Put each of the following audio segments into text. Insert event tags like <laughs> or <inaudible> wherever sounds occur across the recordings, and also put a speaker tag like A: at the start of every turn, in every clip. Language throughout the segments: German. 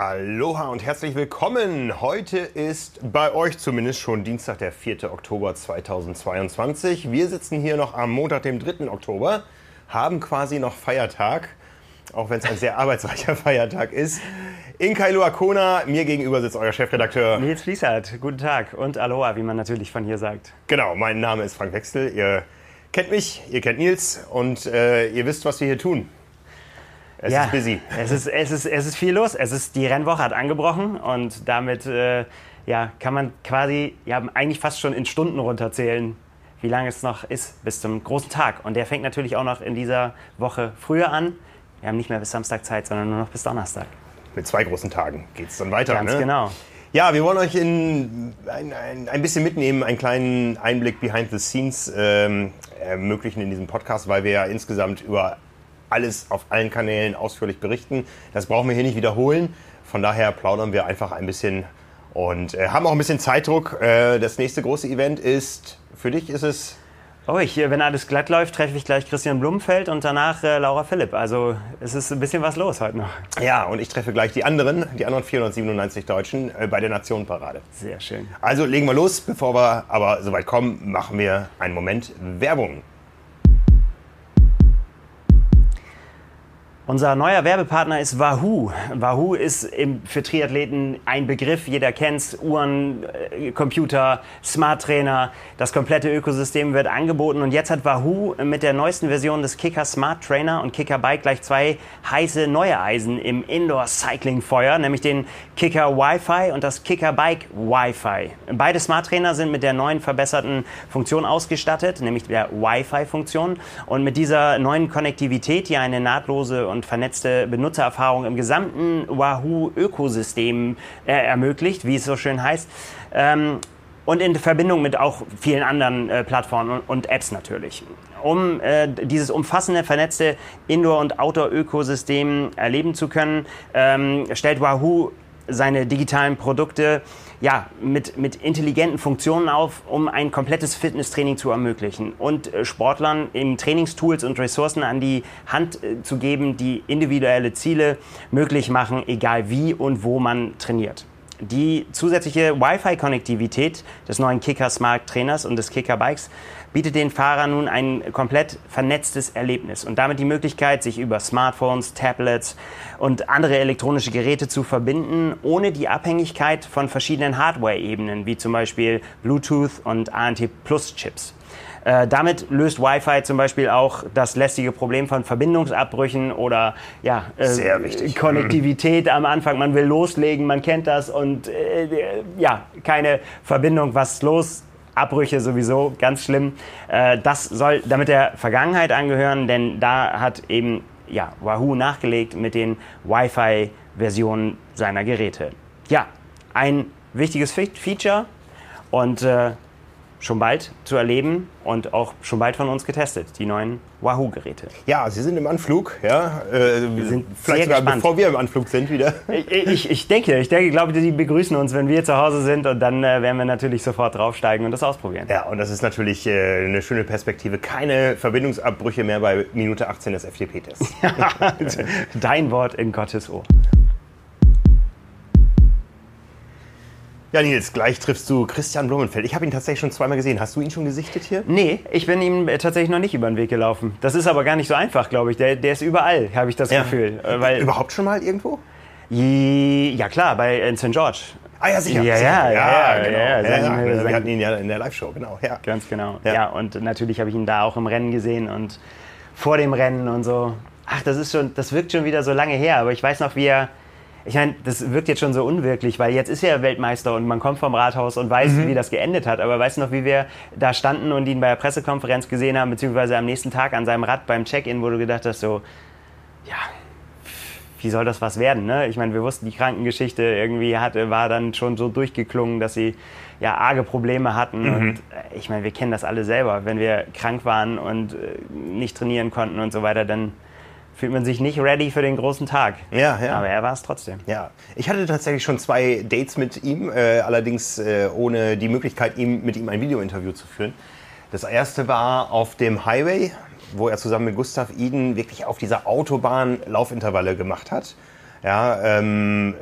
A: Aloha und herzlich willkommen. Heute ist bei euch zumindest schon Dienstag, der 4. Oktober 2022. Wir sitzen hier noch am Montag, dem 3. Oktober, haben quasi noch Feiertag, auch wenn es ein sehr <laughs> arbeitsreicher Feiertag ist. In Kailua Kona, mir gegenüber sitzt euer Chefredakteur.
B: Nils Fließert, guten Tag und Aloha, wie man natürlich von hier sagt.
A: Genau, mein Name ist Frank Wechsel. Ihr kennt mich, ihr kennt Nils und äh, ihr wisst, was wir hier tun.
B: Es ja, ist busy. Es ist, es, ist, es ist viel los. Es ist, die Rennwoche hat angebrochen und damit äh, ja, kann man quasi ja, eigentlich fast schon in Stunden runterzählen, wie lange es noch ist bis zum großen Tag. Und der fängt natürlich auch noch in dieser Woche früher an. Wir haben nicht mehr bis Samstag Zeit, sondern nur noch bis Donnerstag.
A: Mit zwei großen Tagen geht es dann weiter.
B: Ganz
A: ne?
B: genau.
A: Ja, wir wollen euch in ein, ein, ein, bisschen mitnehmen, einen kleinen Einblick behind the scenes ähm, ermöglichen in diesem Podcast, weil wir ja insgesamt über alles auf allen Kanälen ausführlich berichten. Das brauchen wir hier nicht wiederholen. Von daher plaudern wir einfach ein bisschen und äh, haben auch ein bisschen Zeitdruck. Äh, das nächste große Event ist, für dich ist es
B: Oh, ich, wenn alles glatt läuft, treffe ich gleich Christian Blumenfeld und danach äh, Laura Philipp. Also es ist ein bisschen was los heute noch.
A: Ja, und ich treffe gleich die anderen, die anderen 497 Deutschen äh, bei der Nationenparade.
B: Sehr schön.
A: Also legen wir los. Bevor wir aber soweit kommen, machen wir einen Moment Werbung.
B: Unser neuer Werbepartner ist Wahoo. Wahoo ist für Triathleten ein Begriff, jeder kennt Uhren, äh, Computer, Smart Trainer, das komplette Ökosystem wird angeboten und jetzt hat Wahoo mit der neuesten Version des Kicker Smart Trainer und Kicker Bike gleich zwei heiße neue Eisen im Indoor Cycling Feuer, nämlich den Kicker Wi-Fi und das Kicker Bike Wi-Fi. Beide Smart Trainer sind mit der neuen verbesserten Funktion ausgestattet, nämlich der Wi-Fi Funktion und mit dieser neuen Konnektivität, die eine nahtlose und und vernetzte Benutzererfahrung im gesamten Wahoo-Ökosystem äh, ermöglicht, wie es so schön heißt. Ähm, und in Verbindung mit auch vielen anderen äh, Plattformen und, Apps natürlich. Um äh, dieses umfassende, vernetzte Indoor- und Outdoor-Ökosystem erleben zu können, ähm, stellt Wahoo seine digitalen Produkte ja, mit, mit intelligenten Funktionen auf, um ein komplettes Fitnesstraining zu ermöglichen und äh, Sportlern eben Trainingstools und Ressourcen an die Hand äh, zu geben, die individuelle Ziele möglich machen, egal wie und wo man trainiert. Die zusätzliche Wi-Fi-Konnektivität des neuen Kicker Smart Trainers und des Kicker Bikes bietet den Fahrern nun ein komplett vernetztes Erlebnis und damit die Möglichkeit, sich über Smartphones, Tablets und andere elektronische Geräte zu verbinden, ohne die Abhängigkeit von verschiedenen Hardware-Ebenen, wie zum Beispiel Bluetooth und ANT-Plus-Chips. Äh, damit löst Wi-Fi zum Beispiel auch das lästige Problem von Verbindungsabbrüchen oder ja,
A: äh,
B: Konnektivität am Anfang. Man will loslegen, man kennt das und äh, ja, keine Verbindung, was los? Abbrüche sowieso ganz schlimm. Äh, das soll damit der Vergangenheit angehören, denn da hat eben ja, Wahoo nachgelegt mit den Wi-Fi-Versionen seiner Geräte. Ja, ein wichtiges Feature und äh, schon bald zu erleben und auch schon bald von uns getestet, die neuen Wahoo-Geräte.
A: Ja, Sie sind im Anflug, ja.
B: Äh, wir sind
A: vielleicht sogar gespannt. bevor wir im Anflug sind wieder.
B: Ich, ich, ich denke, ich denke, glaube, die begrüßen uns, wenn wir zu Hause sind und dann äh, werden wir natürlich sofort draufsteigen und das ausprobieren.
A: Ja, und das ist natürlich äh, eine schöne Perspektive. Keine Verbindungsabbrüche mehr bei Minute 18 des FTP-Tests. <laughs>
B: Dein Wort in Gottes Ohr.
A: Ja, Nils, gleich triffst du Christian Blumenfeld. Ich habe ihn tatsächlich schon zweimal gesehen. Hast du ihn schon gesichtet hier?
B: Nee, ich bin ihm tatsächlich noch nicht über den Weg gelaufen. Das ist aber gar nicht so einfach, glaube ich. Der, der ist überall, habe ich das ja. Gefühl.
A: Äh, weil Überhaupt schon mal irgendwo?
B: Ja, klar, bei St. George.
A: Ah ja, sicher.
B: Ja,
A: sicher.
B: ja, ja,
A: ja, genau. ja, ja, ja, Wir hatten ihn ja in der Live-Show, genau. Ja.
B: Ganz genau. Ja, und natürlich habe ich ihn da auch im Rennen gesehen und vor dem Rennen und so. Ach, das ist schon, das wirkt schon wieder so lange her, aber ich weiß noch, wie er ich meine, das wirkt jetzt schon so unwirklich, weil jetzt ist er Weltmeister und man kommt vom Rathaus und weiß, mhm. wie das geendet hat. Aber weißt du noch, wie wir da standen und ihn bei der Pressekonferenz gesehen haben, beziehungsweise am nächsten Tag an seinem Rad beim Check-in, wo du gedacht hast, so, ja, wie soll das was werden? Ne? Ich meine, wir wussten, die Krankengeschichte irgendwie hatte, war dann schon so durchgeklungen, dass sie ja arge Probleme hatten. Mhm. Und äh, ich meine, wir kennen das alle selber. Wenn wir krank waren und äh, nicht trainieren konnten und so weiter, dann fühlt man sich nicht ready für den großen Tag.
A: Ja, ja.
B: Aber er war es trotzdem.
A: Ja, ich hatte tatsächlich schon zwei Dates mit ihm, äh, allerdings äh, ohne die Möglichkeit, ihm, mit ihm ein Videointerview zu führen. Das erste war auf dem Highway, wo er zusammen mit Gustav Iden wirklich auf dieser Autobahn Laufintervalle gemacht hat. Ja, ähm,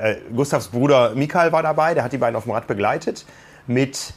A: äh, Gustavs Bruder Mikael war dabei, der hat die beiden auf dem Rad begleitet mit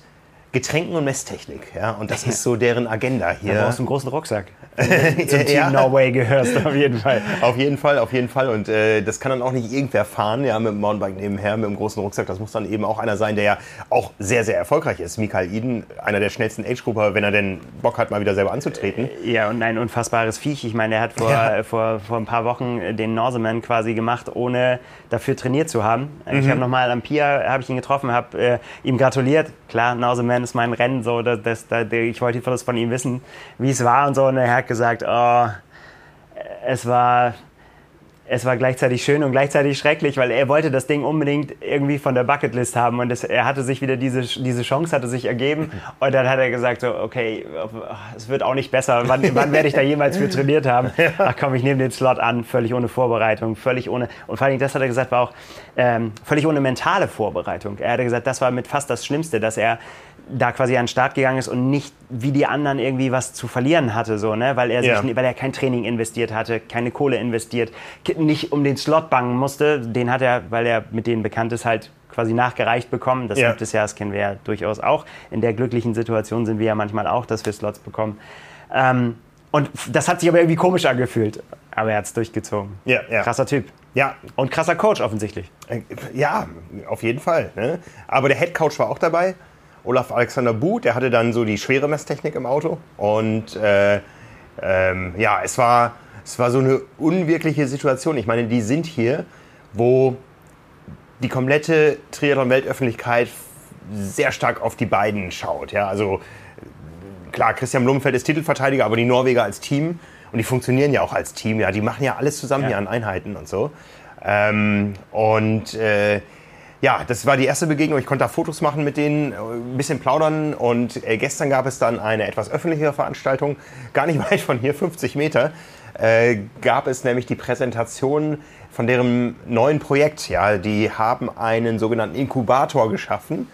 A: Getränken und Messtechnik. Ja? Und das ist <laughs> so deren Agenda hier.
B: Du brauchst einen großen Rucksack. Zum <laughs> Team ja. Norway gehörst auf jeden Fall.
A: Auf jeden Fall, auf jeden Fall. Und äh, das kann dann auch nicht irgendwer fahren, ja, mit dem Mountainbike nebenher, mit dem großen Rucksack. Das muss dann eben auch einer sein, der ja auch sehr, sehr erfolgreich ist. Mikael Iden, einer der schnellsten Age-Grupper, wenn er denn Bock hat, mal wieder selber anzutreten.
B: Ja, und ein unfassbares Viech. Ich meine, er hat vor, ja. vor, vor ein paar Wochen den Norseman quasi gemacht, ohne dafür trainiert zu haben. Mhm. Ich habe nochmal am Pier, habe ich ihn getroffen, habe äh, ihm gratuliert. Klar, Norseman ist mein Rennen, so, das, das, das, ich wollte das von ihm wissen, wie es war und so. Und er hat gesagt, oh, es war es war gleichzeitig schön und gleichzeitig schrecklich, weil er wollte das Ding unbedingt irgendwie von der Bucketlist haben und es, er hatte sich wieder diese, diese Chance hatte sich ergeben <laughs> und dann hat er gesagt so, okay, es wird auch nicht besser, wann, wann werde ich da jemals für trainiert haben? <laughs> Ach komm, ich nehme den Slot an, völlig ohne Vorbereitung, völlig ohne, und vor allem das hat er gesagt, war auch ähm, völlig ohne mentale Vorbereitung. Er hatte gesagt, das war mit fast das Schlimmste, dass er da quasi an den Start gegangen ist und nicht wie die anderen irgendwie was zu verlieren hatte, so, ne? weil, er sich, ja. weil er kein Training investiert hatte, keine Kohle investiert, nicht um den Slot bangen musste. Den hat er, weil er mit denen bekannt ist, halt quasi nachgereicht bekommen. Das ja. gibt es ja, das kennen wir ja durchaus auch. In der glücklichen Situation sind wir ja manchmal auch, dass wir Slots bekommen. Ähm, und das hat sich aber irgendwie komisch angefühlt. Aber er hat es durchgezogen.
A: Ja, ja.
B: Krasser Typ.
A: Ja.
B: Und krasser Coach offensichtlich.
A: Äh, ja, auf jeden Fall. Ne? Aber der Head Coach war auch dabei. Olaf Alexander Buth, der hatte dann so die schwere Messtechnik im Auto. Und äh, ähm, ja, es war, es war so eine unwirkliche Situation. Ich meine, die sind hier, wo die komplette Triathlon-Weltöffentlichkeit sehr stark auf die beiden schaut. Ja? Also klar, Christian Blumenfeld ist Titelverteidiger, aber die Norweger als Team und die funktionieren ja auch als Team. Ja, die machen ja alles zusammen ja. hier an Einheiten und so. Ähm, und äh, ja, das war die erste Begegnung. Ich konnte da Fotos machen mit denen, ein bisschen plaudern. Und äh, gestern gab es dann eine etwas öffentlichere Veranstaltung, gar nicht <laughs> weit von hier, 50 Meter, äh, gab es nämlich die Präsentation von deren neuen Projekt. Ja, die haben einen sogenannten Inkubator geschaffen,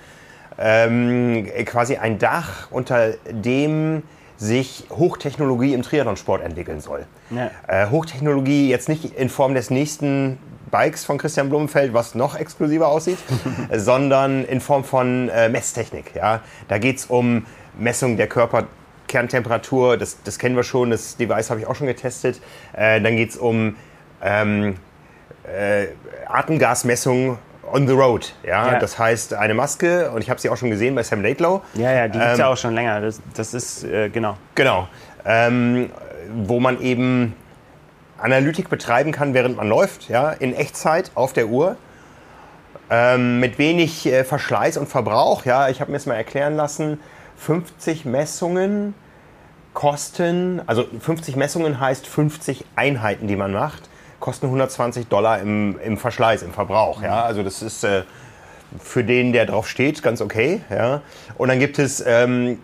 A: ähm, quasi ein Dach, unter dem sich Hochtechnologie im Triathlonsport entwickeln soll. Ja. Äh, Hochtechnologie jetzt nicht in Form des nächsten Bikes von Christian Blumenfeld, was noch exklusiver aussieht, <laughs> sondern in Form von äh, Messtechnik. Ja? Da geht es um Messung der Körperkerntemperatur, das, das kennen wir schon, das Device habe ich auch schon getestet. Äh, dann geht es um ähm, äh, Atemgasmessung on the road. Ja? ja? Das heißt, eine Maske, und ich habe sie auch schon gesehen bei Sam Laidlow.
B: Ja, ja, die gibt es ähm, ja auch schon länger. Das, das ist, äh, genau.
A: Genau. Ähm, wo man eben Analytik betreiben kann, während man läuft, ja, in Echtzeit auf der Uhr. Ähm, mit wenig äh, Verschleiß und Verbrauch. Ja, ich habe mir es mal erklären lassen, 50 Messungen kosten, also 50 Messungen heißt 50 Einheiten, die man macht, kosten 120 Dollar im, im Verschleiß, im Verbrauch. Ja, also das ist äh, für den, der drauf steht, ganz okay. Ja, und dann gibt es ähm,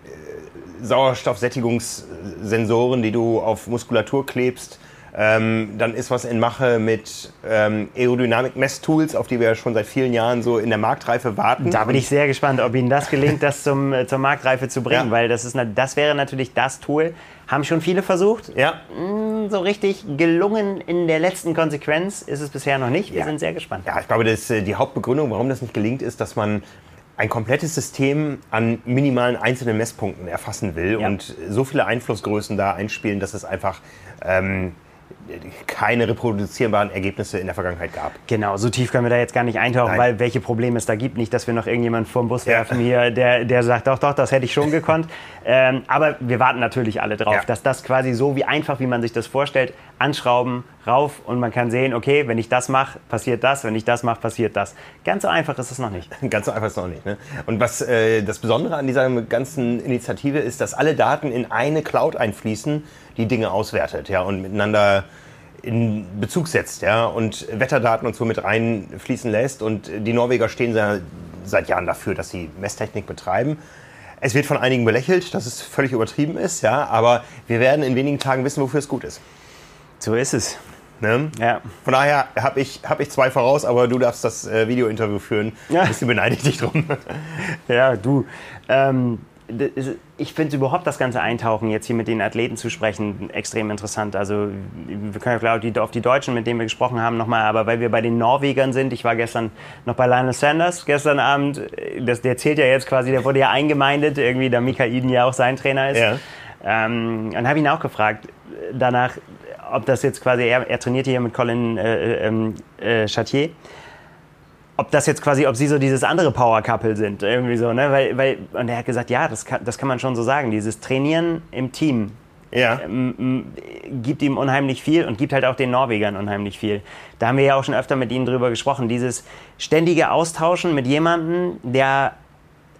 A: Sauerstoffsättigungssensoren, die du auf Muskulatur klebst ähm, dann ist was in Mache mit ähm, Aerodynamik-Messtools, auf die wir ja schon seit vielen Jahren so in der Marktreife warten.
B: Da bin ich sehr gespannt, ob Ihnen das gelingt, das zum, <laughs> äh, zur Marktreife zu bringen, ja. weil das, ist, das wäre natürlich das Tool, haben schon viele versucht.
A: Ja.
B: Mm, so richtig gelungen in der letzten Konsequenz ist es bisher noch nicht. Wir ja. sind sehr gespannt.
A: Ja, ich glaube, das, äh, die Hauptbegründung, warum das nicht gelingt, ist, dass man ein komplettes System an minimalen einzelnen Messpunkten erfassen will ja. und so viele Einflussgrößen da einspielen, dass es einfach ähm, keine reproduzierbaren Ergebnisse in der Vergangenheit gab.
B: Genau, so tief können wir da jetzt gar nicht eintauchen, Nein. weil welche Probleme es da gibt. Nicht, dass wir noch irgendjemanden vor dem Bus werfen hier, der, der sagt, doch, doch, das hätte ich schon gekonnt. <laughs> ähm, aber wir warten natürlich alle drauf, ja. dass das quasi so wie einfach, wie man sich das vorstellt, anschrauben, rauf und man kann sehen, okay, wenn ich das mache, passiert das, wenn ich das mache, passiert das. Ganz so einfach ist es noch nicht. <laughs>
A: Ganz so einfach ist es noch nicht. Ne? Und was äh, das Besondere an dieser ganzen Initiative ist, dass alle Daten in eine Cloud einfließen, die Dinge auswertet ja, und miteinander in Bezug setzt ja, und Wetterdaten und so mit reinfließen lässt. Und die Norweger stehen seit Jahren dafür, dass sie Messtechnik betreiben. Es wird von einigen belächelt, dass es völlig übertrieben ist, ja, aber wir werden in wenigen Tagen wissen, wofür es gut ist.
B: So ist es.
A: Ne? Ja. Von daher habe ich, hab ich zwei voraus, aber du darfst das äh, Video-Interview führen. Ja. Ein bisschen beneide ich dich drum.
B: ja, du. Ähm, ich finde überhaupt das ganze Eintauchen, jetzt hier mit den Athleten zu sprechen, extrem interessant. Also wir können ja glaube auf die Deutschen, mit denen wir gesprochen haben, nochmal, aber weil wir bei den Norwegern sind, ich war gestern noch bei Lionel Sanders, gestern Abend, das, der zählt ja jetzt quasi, der wurde ja eingemeindet, irgendwie, da Mika Iden ja auch sein Trainer ist. Ja. Ähm, dann habe ihn auch gefragt, danach, ob das jetzt quasi, er, er trainiert hier mit Colin äh, äh, äh, Chatier ob das jetzt quasi, ob sie so dieses andere Power Couple sind, irgendwie so, ne? Weil, weil, und er hat gesagt, ja, das kann, das kann man schon so sagen. Dieses Trainieren im Team ja. ähm, gibt ihm unheimlich viel und gibt halt auch den Norwegern unheimlich viel. Da haben wir ja auch schon öfter mit ihnen drüber gesprochen. Dieses ständige Austauschen mit jemandem, der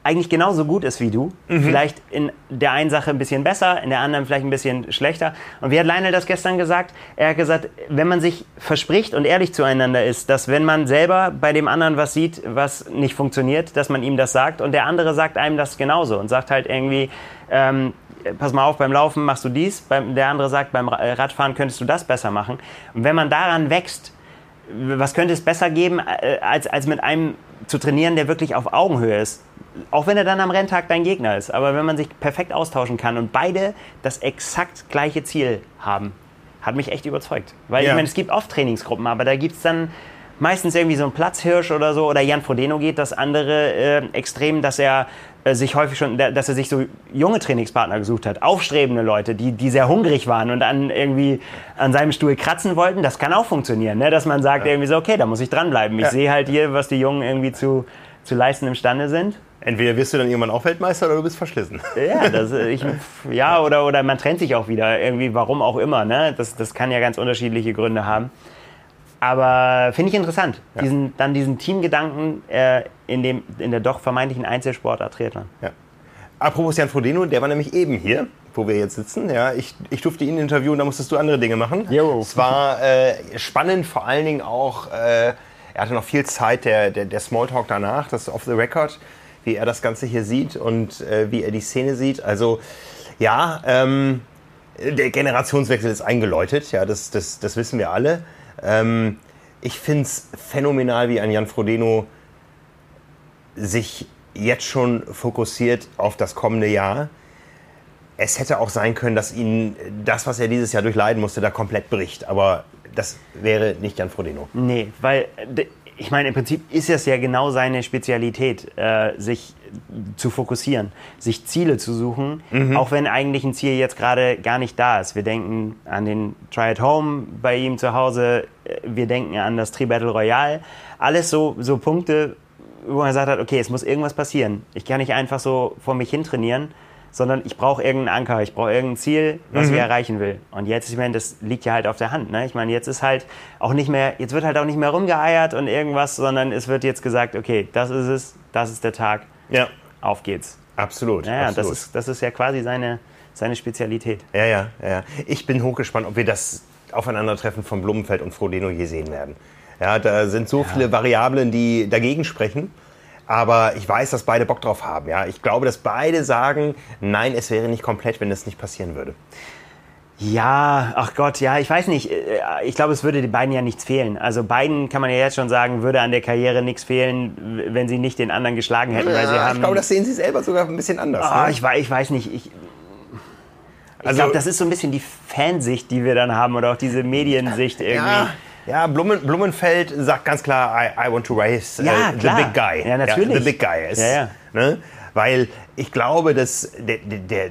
B: eigentlich genauso gut ist wie du. Mhm. Vielleicht in der einen Sache ein bisschen besser, in der anderen vielleicht ein bisschen schlechter. Und wie hat Lionel das gestern gesagt? Er hat gesagt, wenn man sich verspricht und ehrlich zueinander ist, dass wenn man selber bei dem anderen was sieht, was nicht funktioniert, dass man ihm das sagt und der andere sagt einem das genauso und sagt halt irgendwie, ähm, pass mal auf, beim Laufen machst du dies, beim, der andere sagt, beim Radfahren könntest du das besser machen. Und wenn man daran wächst, was könnte es besser geben, äh, als, als mit einem zu trainieren, der wirklich auf Augenhöhe ist? auch wenn er dann am Renntag dein Gegner ist, aber wenn man sich perfekt austauschen kann und beide das exakt gleiche Ziel haben, hat mich echt überzeugt. Weil ja. ich meine, es gibt oft Trainingsgruppen, aber da gibt es dann meistens irgendwie so einen Platzhirsch oder so. Oder Jan Frodeno geht das andere äh, Extrem, dass er sich häufig schon, dass er sich so junge Trainingspartner gesucht hat, aufstrebende Leute, die, die sehr hungrig waren und dann irgendwie an seinem Stuhl kratzen wollten. Das kann auch funktionieren, ne? dass man sagt ja. irgendwie so, okay, da muss ich dranbleiben. Ich ja. sehe halt hier, was die Jungen irgendwie zu, zu leisten imstande sind.
A: Entweder wirst du dann irgendwann auch Weltmeister oder du bist verschlissen.
B: Ja, das, <laughs> ich, ja oder, oder man trennt sich auch wieder, irgendwie, warum auch immer. Ne? Das, das kann ja ganz unterschiedliche Gründe haben. Aber finde ich interessant, ja. diesen, dann diesen Teamgedanken äh, in, dem, in der doch vermeintlichen Einzelsportart Triathlon. Ja.
A: Apropos Jan Frodeno, der war nämlich eben hier, wo wir jetzt sitzen. Ja, ich, ich durfte ihn interviewen, da musstest du andere Dinge machen. Jo. Es war äh, spannend, vor allen Dingen auch, äh, er hatte noch viel Zeit, der, der, der Smalltalk danach, das Off the Record wie er das Ganze hier sieht und äh, wie er die Szene sieht. Also ja, ähm, der Generationswechsel ist eingeläutet, ja, das, das, das wissen wir alle. Ähm, ich finde es phänomenal, wie ein Jan Frodeno sich jetzt schon fokussiert auf das kommende Jahr. Es hätte auch sein können, dass ihn das, was er dieses Jahr durchleiden musste, da komplett bricht. Aber das wäre nicht Jan Frodeno.
B: Nee, weil ich meine, im Prinzip ist es ja genau seine Spezialität, äh, sich zu fokussieren, sich Ziele zu suchen, mhm. auch wenn eigentlich ein Ziel jetzt gerade gar nicht da ist. Wir denken an den Try at Home bei ihm zu Hause, äh, wir denken an das Tri Battle Royale. Alles so, so Punkte, wo man gesagt hat, okay, es muss irgendwas passieren. Ich kann nicht einfach so vor mich hin trainieren sondern ich brauche irgendeinen Anker, ich brauche irgendein Ziel, was mhm. ich erreichen will. Und jetzt, ich meine, das liegt ja halt auf der Hand. Ne? Ich meine, jetzt ist halt auch nicht mehr, jetzt wird halt auch nicht mehr rumgeeiert und irgendwas, sondern es wird jetzt gesagt, okay, das ist es, das ist der Tag, ja. auf geht's.
A: Absolut.
B: Ja,
A: absolut.
B: Das, ist, das ist ja quasi seine, seine Spezialität.
A: Ja, ja, ja. Ich bin hochgespannt, ob wir das Aufeinandertreffen von Blumenfeld und Frodeno je sehen werden. Ja, da sind so ja. viele Variablen, die dagegen sprechen. Aber ich weiß, dass beide Bock drauf haben. Ja? Ich glaube, dass beide sagen, nein, es wäre nicht komplett, wenn das nicht passieren würde.
B: Ja, ach Gott, ja, ich weiß nicht. Äh, ich glaube, es würde den beiden ja nichts fehlen. Also beiden kann man ja jetzt schon sagen, würde an der Karriere nichts fehlen, wenn sie nicht den anderen geschlagen hätten. Ja, weil sie haben,
A: ich glaube, das sehen sie selber sogar ein bisschen anders.
B: Oh, ne? ich, ich weiß nicht. Ich, ich also, glaube, das ist so ein bisschen die Fansicht, die wir dann haben oder auch diese Mediensicht irgendwie. Ja.
A: Ja, Blumen, Blumenfeld sagt ganz klar, I, I want to race uh, ja, the big guy.
B: Ja, natürlich. Ja,
A: the big guy ist. Ja, ja. Ne? Weil ich glaube, dass der, der, der,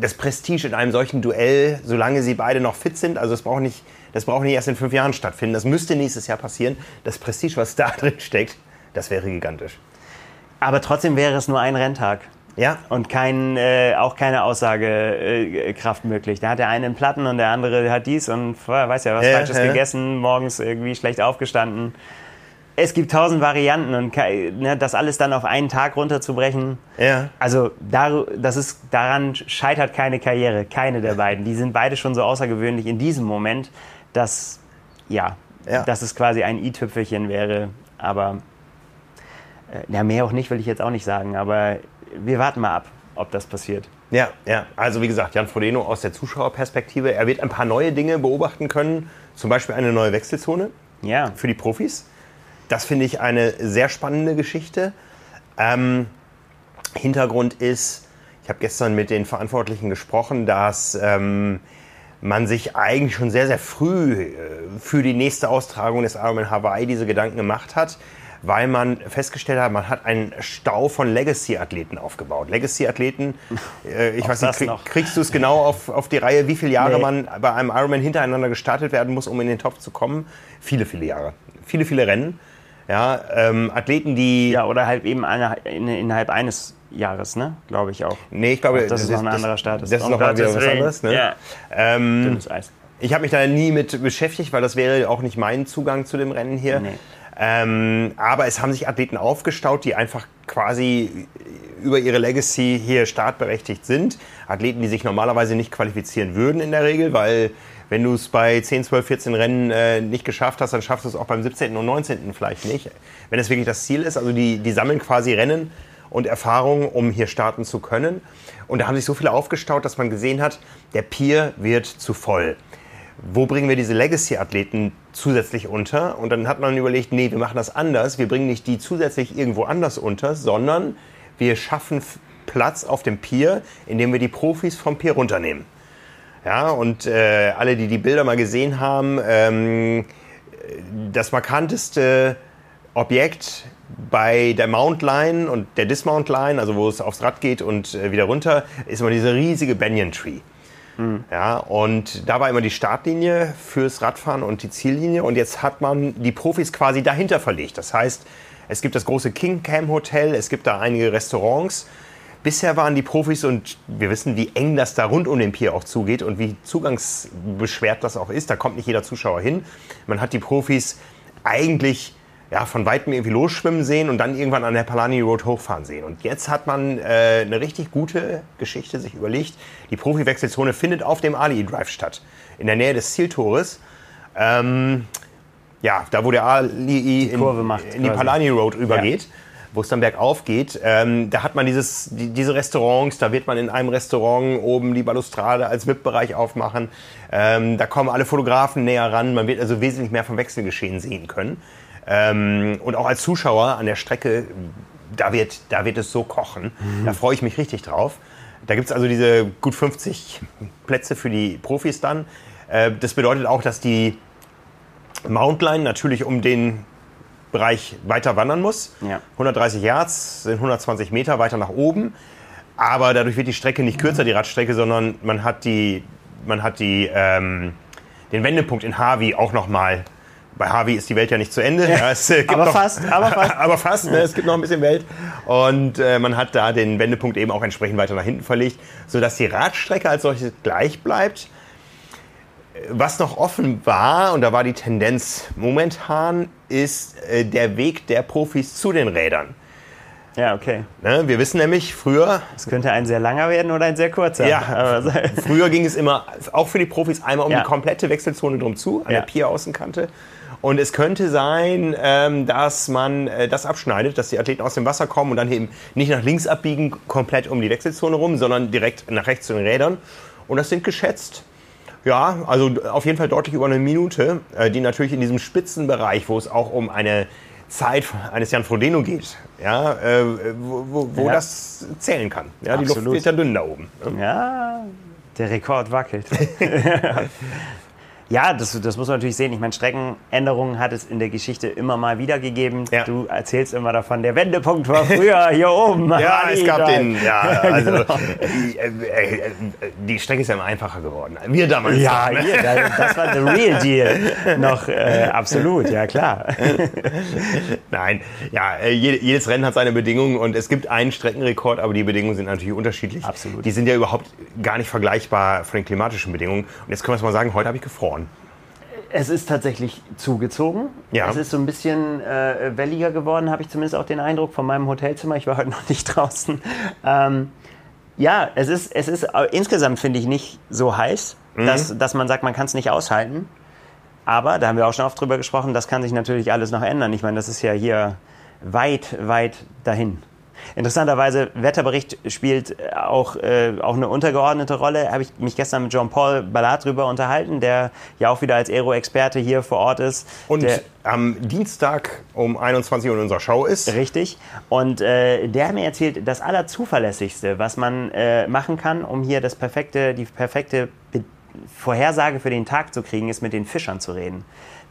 A: das Prestige in einem solchen Duell, solange sie beide noch fit sind, also es braucht nicht, das braucht nicht erst in fünf Jahren stattfinden, das müsste nächstes Jahr passieren. Das Prestige, was da <laughs> drin steckt, das wäre gigantisch.
B: Aber trotzdem wäre es nur ein Renntag. Ja. Und kein, äh, auch keine Aussagekraft äh, möglich. Da hat der eine einen Platten und der andere hat dies und weiß ja, was ja, Falsches ja. gegessen, morgens irgendwie schlecht aufgestanden. Es gibt tausend Varianten und ne, das alles dann auf einen Tag runterzubrechen. Ja. Also da, das ist, daran scheitert keine Karriere, keine der beiden. Die sind beide schon so außergewöhnlich in diesem Moment, dass, ja, ja. dass es quasi ein i-Tüpfelchen wäre. Aber äh, ja, mehr auch nicht, will ich jetzt auch nicht sagen. Aber wir warten mal ab, ob das passiert.
A: Ja, ja. Also wie gesagt, Jan Frodeno aus der Zuschauerperspektive. Er wird ein paar neue Dinge beobachten können, zum Beispiel eine neue Wechselzone ja. für die Profis. Das finde ich eine sehr spannende Geschichte. Ähm, Hintergrund ist, Ich habe gestern mit den Verantwortlichen gesprochen, dass ähm, man sich eigentlich schon sehr, sehr früh äh, für die nächste Austragung des Ironman Hawaii diese Gedanken gemacht hat, weil man festgestellt hat, man hat einen Stau von Legacy-Athleten aufgebaut. Legacy-Athleten, äh, ich
B: Auch
A: weiß nicht, krieg, kriegst du es genau auf, auf die Reihe, wie viele Jahre
B: Nee.
A: man bei einem Ironman hintereinander gestartet werden muss, um in den Topf zu kommen? Viele, viele Jahre. Viele, viele Rennen. Ja, ähm, Athleten, die
B: Ja, oder halt eben eine, in, innerhalb eines Jahres, ne? Glaube ich auch.
A: Nee, ich glaube,
B: das ist noch ein anderer Status.
A: Das ist
B: Um
A: noch mal wieder was anderes. Ne?
B: Ja.
A: Ähm,
B: Dünnes Eis.
A: ich habe mich da nie mit beschäftigt, weil das wäre auch nicht mein Zugang zu dem Rennen hier.
B: Nee.
A: Ähm, aber es haben sich Athleten aufgestaut, die einfach quasi über ihre Legacy hier startberechtigt sind. Athleten, die sich normalerweise nicht qualifizieren würden in der Regel, weil wenn du es bei 10, 12, 14 Rennen äh, nicht geschafft hast, dann schaffst du es auch beim 17. und 19. vielleicht nicht. Wenn es wirklich das Ziel ist, also die, die sammeln quasi Rennen und Erfahrungen, um hier starten zu können. Und da haben sich so viele aufgestaut, dass man gesehen hat, der Pier wird zu voll. Wo bringen wir diese Legacy-Athleten zusätzlich unter? Und dann hat man überlegt, nee, wir machen das anders. Wir bringen nicht die zusätzlich irgendwo anders unter, sondern wir schaffen Platz auf dem Pier, indem wir die Profis vom Pier runternehmen. Ja, und äh, alle, die die Bilder mal gesehen haben, ähm, das markanteste Objekt bei der Mount Line und der Dismount Line, also wo es aufs Rad geht und äh, wieder runter, ist immer diese riesige Banyan Tree. Ja, und da war immer die Startlinie fürs Radfahren und die Ziellinie. Und jetzt hat man die Profis quasi dahinter verlegt. Das heißt, es gibt das große King Cam Hotel, es gibt da einige Restaurants. Bisher waren die Profis und wir wissen, wie eng das da rund um den Pier auch zugeht und wie zugangsbeschwert das auch ist. Da kommt nicht jeder Zuschauer hin. Man hat die Profis eigentlich ja, von weitem irgendwie losschwimmen sehen und dann irgendwann an der Palani Road hochfahren sehen. Und jetzt hat man äh, eine richtig gute Geschichte sich überlegt. Die Profi-Wechselzone findet auf dem Ali Drive statt, in der Nähe des Zieltores. Ähm, ja, da wo der Ali in, in die. Palani Road übergeht, wo es dann bergauf geht. Ähm, da hat man dieses, die, diese Restaurants, da wird man in einem Restaurant oben die Balustrade als VIP-Bereich aufmachen. Ähm, da kommen alle Fotografen näher ran. Man wird also wesentlich mehr vom Wechselgeschehen sehen können. Ähm, und auch als Zuschauer an der Strecke, da wird, da wird es so kochen. Da freue ich mich richtig drauf. Da gibt es also diese gut 50 Plätze für die Profis dann. Äh, das bedeutet auch, dass die Mountline natürlich um den Bereich weiter wandern muss.
B: Ja.
A: 130 Yards sind 120 Meter weiter nach oben. Aber dadurch wird die Strecke nicht kürzer, die Radstrecke, sondern man hat, die, man hat die, ähm, den Wendepunkt in Harvey auch nochmal. Bei Harvey ist die Welt ja nicht zu Ende. Ja, <laughs> äh,
B: aber
A: noch,
B: fast, aber fast. <laughs>
A: aber fast, ne? es gibt noch ein bisschen Welt. Und äh, man hat da den Wendepunkt eben auch entsprechend weiter nach hinten verlegt, sodass die Radstrecke als solches gleich bleibt. Was noch offen war, und da war die Tendenz momentan, ist äh, der Weg der Profis zu den Rädern.
B: Ja, okay.
A: Ne? Wir wissen nämlich, früher,
B: Es könnte ein sehr langer werden oder ein sehr kurzer.
A: ja,
B: Aber,
A: früher ging es immer, auch für die Profis, einmal um
B: Ja.
A: die komplette Wechselzone drum zu, an
B: Ja.
A: der Pier-Außenkante. Und es könnte sein, ähm, dass man äh, das abschneidet, dass die Athleten aus dem Wasser kommen und dann eben nicht nach links abbiegen, komplett um die Wechselzone rum, sondern direkt nach rechts zu den Rädern. Und das sind geschätzt, ja, also auf jeden Fall deutlich über eine Minute, äh, die natürlich in diesem Spitzenbereich, wo es auch um eine Zeit eines Jan Frodeno geht, ja, äh, wo, wo, wo
B: Ja.
A: das zählen kann. Ja, die Luft
B: Absolut.
A: wird ja dünn da oben. Ne?
B: ja, der Rekord wackelt. <laughs> Ja, das, das muss man natürlich sehen. Ich meine, Streckenänderungen hat es in der Geschichte immer mal wieder gegeben.
A: Ja.
B: Du erzählst immer davon, der Wendepunkt war früher <laughs> hier oben.
A: Ja, es gab den, ja, <laughs> also
B: genau.
A: äh, äh, die Strecke ist ja immer einfacher geworden. Wir damals.
B: Ja,
A: noch, ne?
B: hier, das, war the real deal. Noch äh, absolut, ja klar. <laughs>
A: Nein, ja, äh, jede- jedes Rennen hat seine Bedingungen und es gibt einen Streckenrekord, aber die Bedingungen sind natürlich unterschiedlich.
B: Absolut.
A: Die sind ja überhaupt gar nicht vergleichbar von den klimatischen Bedingungen. Und jetzt können wir es mal sagen, heute habe ich gefroren.
B: Es ist tatsächlich zugezogen.
A: Ja.
B: Es ist so ein bisschen äh, welliger geworden, habe ich zumindest auch den Eindruck von meinem Hotelzimmer. Ich war heute <laughs> noch nicht draußen. Ähm, ja, es ist, es ist äh, insgesamt, finde ich, nicht so heiß,
A: Mhm.
B: dass, dass man sagt, man kann es nicht aushalten. Aber, da haben wir auch schon oft drüber gesprochen, das kann sich natürlich alles noch ändern. Ich meine, das ist ja hier weit, weit dahin. Interessanterweise, Wetterbericht spielt auch, äh, auch eine untergeordnete Rolle. Habe ich mich gestern mit Jean-Paul Ballard drüber unterhalten, der ja auch wieder als Aero-Experte hier vor Ort ist.
A: Und
B: der,
A: am Dienstag um 21 Uhr in unserer Show ist.
B: Richtig. Und äh, der hat mir erzählt, das Allerzuverlässigste, was man äh, machen kann, um hier das perfekte, die perfekte Be Vorhersage für den Tag zu kriegen, ist mit den Fischern zu reden,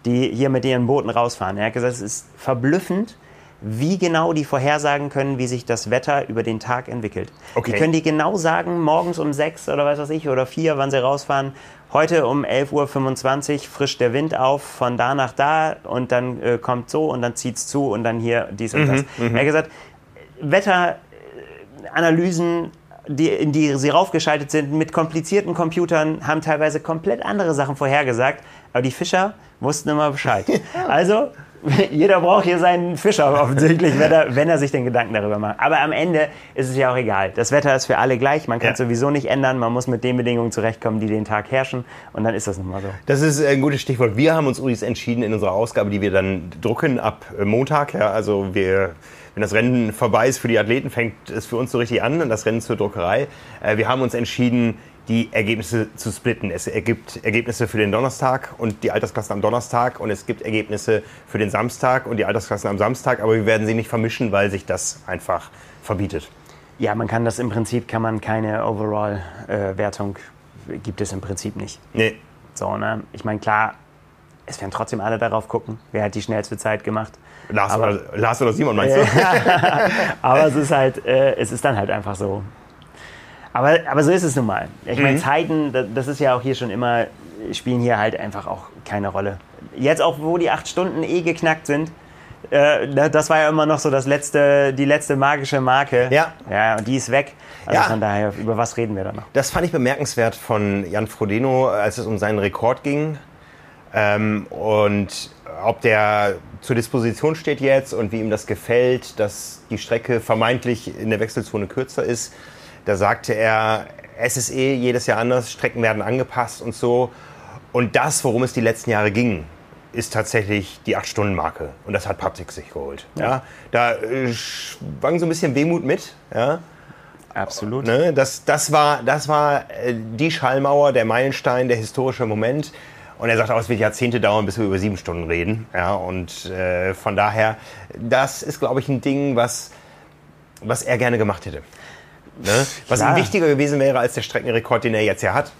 B: die hier mit ihren Booten rausfahren. Er hat gesagt, es ist verblüffend, wie genau die vorhersagen können, wie sich das Wetter über den Tag entwickelt.
A: Okay.
B: Die können die genau sagen, morgens um sechs oder was weiß ich, oder vier, wann sie rausfahren. Heute um 11.25 Uhr frischt der Wind auf von da nach da und dann äh, kommt so und dann zieht es zu und dann hier dies und das. Er hat gesagt, Wetteranalysen, die, in die sie raufgeschaltet sind, mit komplizierten Computern, haben teilweise komplett andere Sachen vorhergesagt, aber die Fischer wussten immer Bescheid. <laughs> Also <laughs> jeder braucht hier seinen Fischer offensichtlich, wenn er, wenn er sich den Gedanken darüber macht. Aber am Ende ist es ja auch egal. Das Wetter ist für alle gleich. Man kann es
A: Ja.
B: sowieso nicht ändern. Man muss mit den Bedingungen zurechtkommen, die den Tag herrschen. Und dann ist das nun mal so.
A: Das ist ein gutes Stichwort. Wir haben uns übrigens entschieden in unserer Ausgabe, die wir dann drucken ab äh, Montag. Ja, also wir, wenn das Rennen vorbei ist für die Athleten, fängt es für uns so richtig an, das Rennen zur Druckerei. Äh, Wir haben uns entschieden, die Ergebnisse zu splitten. Es gibt Ergebnisse für den Donnerstag und die Altersklassen am Donnerstag und es gibt Ergebnisse für den Samstag und die Altersklassen am Samstag, aber wir werden sie nicht vermischen, weil sich das einfach verbietet.
B: Ja, man kann das im Prinzip, kann man keine Overall-Wertung, gibt es im Prinzip nicht.
A: Nee.
B: So, ne? Ich meine, klar, es werden trotzdem alle darauf gucken, wer hat die schnellste Zeit gemacht.
A: Lars,
B: Aber-
A: oder, Lars oder Simon, meinst <laughs> du?
B: Aber es ist halt, äh, es ist dann halt einfach so. Aber, aber so ist es nun mal. Ich meine, Zeiten, da- das ist ja auch hier schon immer, spielen hier halt einfach auch keine Rolle. Jetzt auch, wo die acht Stunden eh geknackt sind, äh, da- das war ja immer noch so das letzte, die letzte magische Marke.
A: Ja.
B: Ja, und die ist weg. Also
A: Ja.
B: von daher, über was reden wir da noch?
A: Das fand ich bemerkenswert von Jan Frodeno, als es um seinen Rekord ging. Ähm, und ob der zur Disposition steht jetzt und wie ihm das gefällt, dass die Strecke vermeintlich in der Wechselzone kürzer ist. Da sagte er, es ist eh jedes Jahr anders, Strecken werden angepasst und so. Und das, worum es die letzten Jahre ging, ist tatsächlich die 8-Stunden-Marke. Und das hat Patrick sich geholt. Ja. Da äh, schwang so ein bisschen Wehmut mit. Ja.
B: Absolut.
A: Ne? Das, das war, das war äh, die Schallmauer, der Meilenstein, der historische Moment. Und er sagt auch, es wird Jahrzehnte dauern, bis wir über sieben Stunden reden. Ja, und äh, von daher, das ist, glaube ich, ein Ding, was, was er gerne gemacht hätte. Ne? Was ihm wichtiger gewesen wäre als der Streckenrekord, den er jetzt ja hat.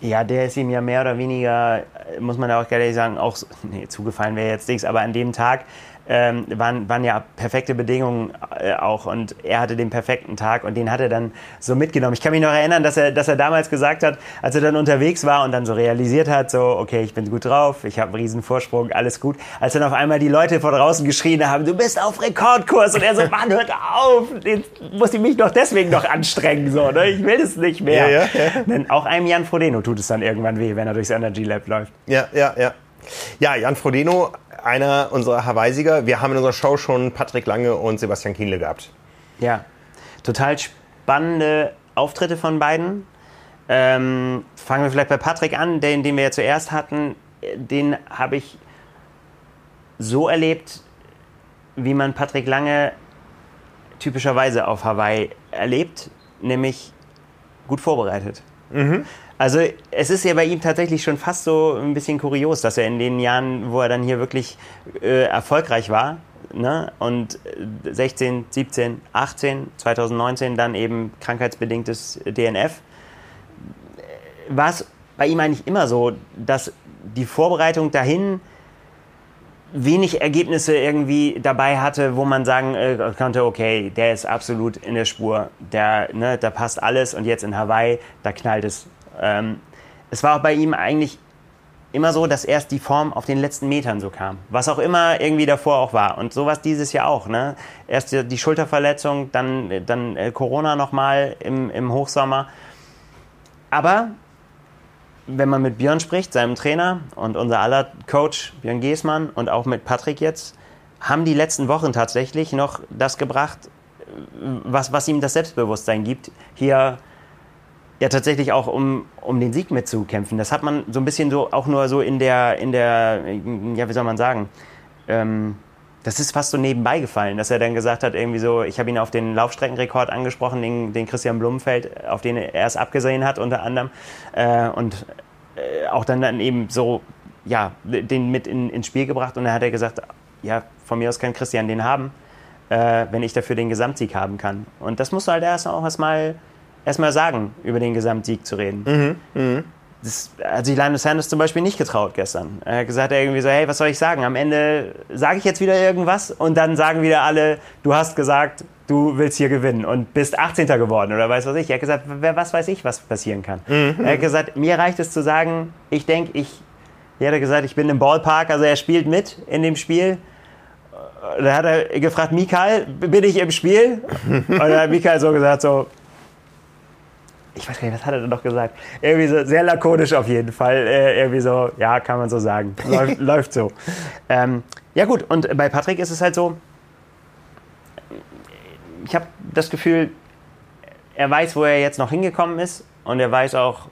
B: Ja, der ist ihm ja mehr oder weniger, muss man da auch ehrlich sagen, auch, nee, zugefallen wäre jetzt nichts, aber an dem Tag ähm, waren, waren ja perfekte Bedingungen äh, auch und er hatte den perfekten Tag und den hat er dann so mitgenommen. Ich kann mich noch erinnern, dass er, dass er damals gesagt hat, als er dann unterwegs war und dann so realisiert hat, so, okay, ich bin gut drauf, ich habe einen riesen Vorsprung, alles gut. Als dann auf einmal die Leute vor draußen geschrien haben, du bist auf Rekordkurs und er so, Mann, hört auf, jetzt muss ich mich doch deswegen noch anstrengen, so, ne? ich will es nicht mehr.
A: Ja, ja, ja.
B: Denn auch einem Jan Frodeno tut es dann irgendwann weh, wenn er durchs Energy Lab läuft.
A: Ja, ja, ja. Ja, Jan Frodeno, einer unserer Hawaii-Sieger. Wir haben in unserer Show schon Patrick Lange und Sebastian Kienle gehabt.
B: Ja, total spannende Auftritte von beiden. Ähm, fangen wir vielleicht bei Patrick an, den, den wir ja zuerst hatten. Den habe ich so erlebt, wie man Patrick Lange typischerweise auf Hawaii erlebt, nämlich gut vorbereitet. Also es ist ja bei ihm tatsächlich schon fast so ein bisschen kurios, dass er in den Jahren, wo er dann hier wirklich äh, erfolgreich war, ne, und äh, 16, 17, 18, 2019 dann eben krankheitsbedingtes DNF, war es bei ihm eigentlich immer so, dass die Vorbereitung dahin wenig Ergebnisse irgendwie dabei hatte, wo man sagen äh, konnte, okay, der ist absolut in der Spur, der, ne, da passt alles und jetzt in Hawaii, da knallt es. Ähm, es war auch bei ihm eigentlich immer so, dass erst die Form auf den letzten Metern so kam. Was auch immer irgendwie davor auch war. Und sowas dieses Jahr auch. Ne? Erst die, Schulterverletzung, dann, dann äh, Corona nochmal im, im Hochsommer. Aber wenn man mit Björn spricht, seinem Trainer und unser aller Coach Björn Giesmann und auch mit Patrick jetzt, haben die letzten Wochen tatsächlich noch das gebracht, was, was ihm das Selbstbewusstsein gibt, hier ja tatsächlich auch um, um den Sieg mitzukämpfen. Das hat man so ein bisschen so auch nur so in der, in der, ja, wie soll man sagen, ähm, das ist fast so nebenbei gefallen, dass er dann gesagt hat, irgendwie so, ich habe ihn auf den Laufstreckenrekord angesprochen, den, den Christian Blumenfeld, auf den er es abgesehen hat unter anderem. Äh, und äh, auch dann, dann eben so, ja, den mit in, ins Spiel gebracht. Und dann hat er gesagt, ja, von mir aus kann Christian den haben, äh, wenn ich dafür den Gesamtsieg haben kann. Und das musst du halt erst auch erstmal erst mal sagen, über den Gesamtsieg zu reden. Mhm, mh das hat sich Linus Sanders zum Beispiel nicht getraut gestern. Er hat gesagt irgendwie so, hey, was soll ich sagen? Am Ende sage ich jetzt wieder irgendwas und dann sagen wieder alle, du hast gesagt, du willst hier gewinnen und bist 18. geworden oder weiß was ich. Er hat gesagt, wer, was weiß ich, was passieren kann. Mhm. Er hat gesagt, mir reicht es zu sagen, ich denke, ich, er hat gesagt, ich bin im Ballpark, also er spielt mit in dem Spiel. Da hat er gefragt, Mikael, bin ich im Spiel? Und dann hat Mikael so gesagt, so, ich weiß gar nicht, was hat er denn noch gesagt? Irgendwie so sehr lakonisch auf jeden Fall. Äh, irgendwie so, ja, kann man so sagen. <laughs> Läuft, läuft so. Ähm, ja, gut, und bei Patrick ist es halt so, ich habe das Gefühl, er weiß, wo er jetzt noch hingekommen ist und er weiß auch,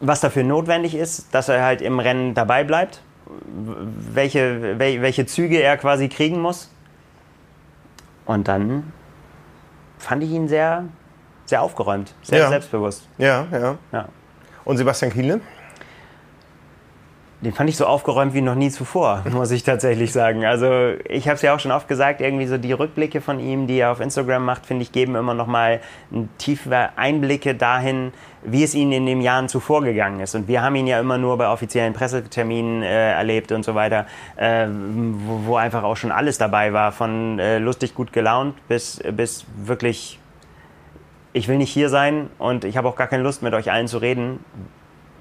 B: was dafür notwendig ist, dass er halt im Rennen dabei bleibt, welche, welche Züge er quasi kriegen muss. Und dann fand ich ihn sehr sehr aufgeräumt, sehr ja. selbstbewusst.
A: Ja, ja, ja. Und Sebastian Kienle?
B: Den fand ich so aufgeräumt wie noch nie zuvor, <laughs> muss ich tatsächlich sagen. Also ich habe es ja auch schon oft gesagt, irgendwie so die Rückblicke von ihm, die er auf Instagram macht, finde ich, geben immer noch mal tiefe Einblicke dahin, wie es ihnen in den Jahren zuvor gegangen ist. Und wir haben ihn ja immer nur bei offiziellen Presseterminen äh, erlebt und so weiter, äh, wo, wo, einfach auch schon alles dabei war, von äh, lustig gut gelaunt bis, bis wirklich ich will nicht hier sein und ich habe auch gar keine Lust, mit euch allen zu reden,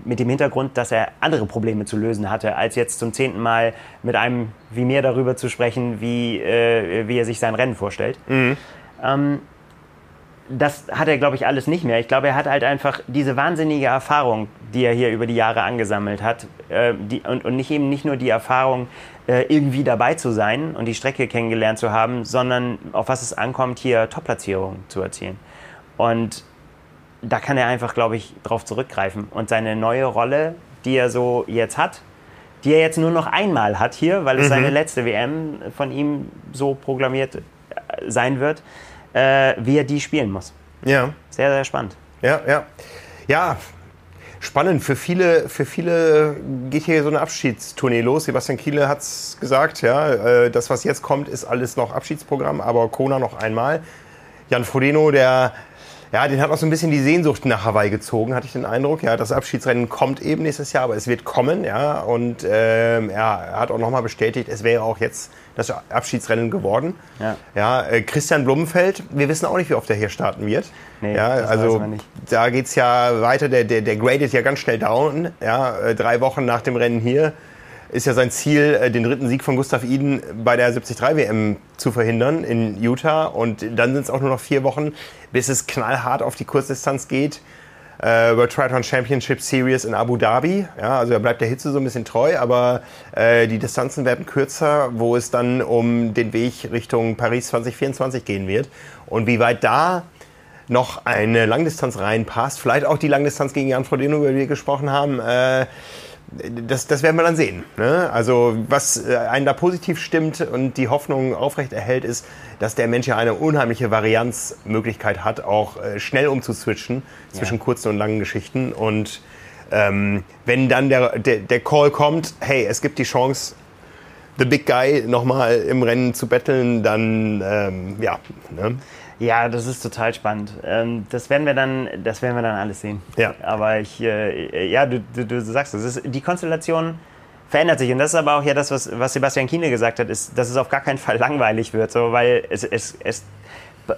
B: mit dem Hintergrund, dass er andere Probleme zu lösen hatte, als jetzt zum zehnten Mal mit einem wie mir darüber zu sprechen, wie, äh, wie er sich sein Rennen vorstellt. Mhm. Ähm, das hat er, glaube ich, alles nicht mehr. Ich glaube, er hat halt einfach diese wahnsinnige Erfahrung, die er hier über die Jahre angesammelt hat. Äh, die, und, und nicht eben nicht nur die Erfahrung, äh, irgendwie dabei zu sein und die Strecke kennengelernt zu haben, sondern auf was es ankommt, hier Top-Platzierungen zu erzielen. Und da kann er einfach, glaube ich, drauf zurückgreifen. Und seine neue Rolle, die er so jetzt hat, die er jetzt nur noch einmal hat hier, weil es mhm. seine letzte WM von ihm so programmiert äh, sein wird, äh, wie er die spielen muss.
A: Ja.
B: Sehr, sehr spannend.
A: Ja, ja. Ja, spannend. Für viele, für viele geht hier so eine Abschiedstournee los. Sebastian Kiele hat es gesagt, ja. Äh, das, was jetzt kommt, ist alles noch Abschiedsprogramm, aber Kona noch einmal. Jan Frodeno, der ja, den hat auch so ein bisschen die Sehnsucht nach Hawaii gezogen, hatte ich den Eindruck. Ja, das Abschiedsrennen kommt eben nächstes Jahr, aber es wird kommen. Ja, und ähm, er hat auch nochmal bestätigt, es wäre auch jetzt das Abschiedsrennen geworden. Ja. ja äh, Christian Blumenfeld, wir wissen auch nicht, wie oft er hier starten wird. Nee, ja, also da geht es ja weiter. Der, der, der gradet ja ganz schnell down. Ja, äh, drei Wochen nach dem Rennen hier ist ja sein Ziel, äh, den dritten Sieg von Gustav Iden bei der 73 WM zu verhindern in Utah. Und dann sind es auch nur noch vier Wochen, bis es knallhart auf die Kurzdistanz geht. Äh, World Triathlon Championship Series in Abu Dhabi. Ja, also er bleibt der Hitze so ein bisschen treu, aber äh, die Distanzen werden kürzer, wo es dann um den Weg Richtung Paris 2024 gehen wird. Und wie weit da noch eine Langdistanz reinpasst, vielleicht auch die Langdistanz gegen Jan Frodeno, über die wir gesprochen haben, äh, das, das werden wir dann sehen. Ne? Also was äh, einen da positiv stimmt und die Hoffnung aufrecht erhält, ist, dass der Mensch ja eine unheimliche Varianzmöglichkeit hat, auch äh, schnell umzuswitchen zwischen ja. kurzen und langen Geschichten. Und ähm, wenn dann der, der, der Call kommt, hey, es gibt die Chance, The Big Guy nochmal im Rennen zu betteln, dann ähm, ja. Ne?
B: Ja, das ist total spannend. Ähm, das werden wir dann, das werden wir dann alles sehen. Ja. Aber ich, äh, ja, du, du, du sagst es. Ist, die Konstellation verändert sich und das ist aber auch ja das, was, was Sebastian Kiene gesagt hat, ist, dass es auf gar keinen Fall <laughs> langweilig wird, so, weil es, es, es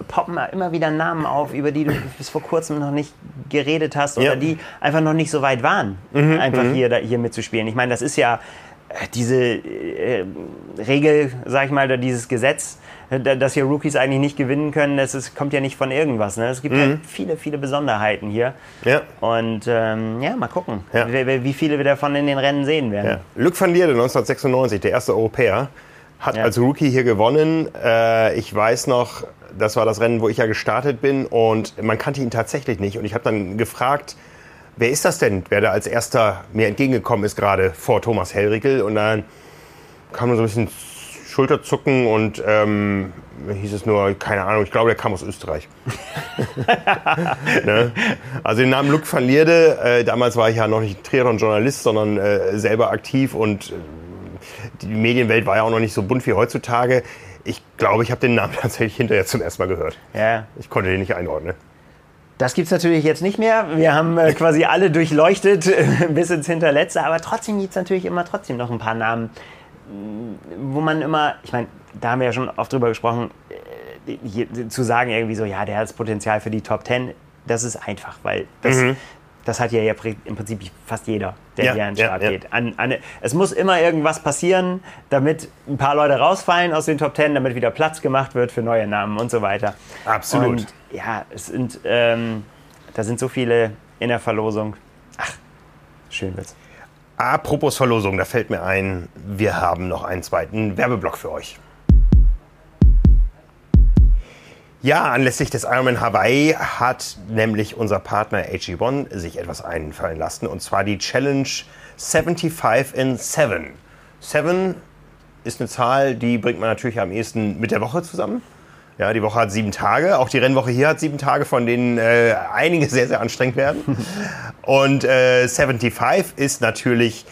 B: poppen immer wieder Namen auf, über die du bis vor kurzem noch nicht geredet hast oder ja. die einfach noch nicht so weit waren, mhm, einfach mhm. hier, hier mitzuspielen. Ich meine, das ist ja diese äh, Regel, sag ich mal, oder dieses Gesetz, dass hier Rookies eigentlich nicht gewinnen können, das ist, kommt ja nicht von irgendwas. Ne? Es gibt mhm. halt viele, viele Besonderheiten hier. Ja. Und ähm, ja, mal gucken, ja. Wie, wie, viele wir davon in den Rennen sehen werden. Ja.
A: Luc van Lierde, 1996, der erste Europäer, hat ja. als Rookie hier gewonnen. Äh, ich weiß noch, das war das Rennen, wo ich ja gestartet bin und man kannte ihn tatsächlich nicht. Und ich habe dann gefragt, wer ist das denn, wer da als erster mir entgegengekommen ist, gerade vor Thomas Hellrickel. Und dann kam so ein bisschen Schulterzucken und ähm, hieß es nur, keine Ahnung, ich glaube, der kam aus Österreich. <laughs> ne? Also den Namen Luc van Lierde, äh, damals war ich ja noch nicht Triathlon-Journalist, sondern äh, selber aktiv und äh, die Medienwelt war ja auch noch nicht so bunt wie heutzutage. Ich glaube, ich habe den Namen <laughs> tatsächlich hinterher zum ersten Mal gehört.
B: Ja.
A: Ich konnte den nicht einordnen.
B: Das gibt es natürlich jetzt nicht mehr. Wir haben äh, quasi alle durchleuchtet <laughs> bis ins Hinterletzte, aber trotzdem gibt es natürlich immer trotzdem noch ein paar Namen, wo man immer, ich meine, da haben wir ja schon oft drüber gesprochen, äh, hier, zu sagen irgendwie so, ja, der hat das Potenzial für die Top Ten, das ist einfach, weil das,
A: Mhm.
B: Das hat ja, ja im Prinzip fast jeder, der
A: Ja,
B: hier an den
A: ja,
B: Start
A: ja.
B: geht. An, an, es muss immer irgendwas passieren, damit ein paar Leute rausfallen aus den Top Ten, damit wieder Platz gemacht wird für neue Namen und so weiter.
A: Absolut.
B: Und ja, es sind, ähm, da sind so viele in der Verlosung. Ach, schön wird's.
A: Apropos Verlosung, da fällt mir ein, wir haben noch einen zweiten Werbeblock für euch. Ja, anlässlich des Ironman Hawaii hat nämlich unser Partner AG1 sich etwas einfallen lassen und zwar die Challenge 75 in 7. 7 ist eine Zahl, die bringt man natürlich am ehesten mit der Woche zusammen. Ja, die Woche hat sieben Tage. Auch die Rennwoche hier hat sieben Tage, von denen äh, einige sehr, sehr anstrengend werden. <laughs> Und äh, 75 ist natürlich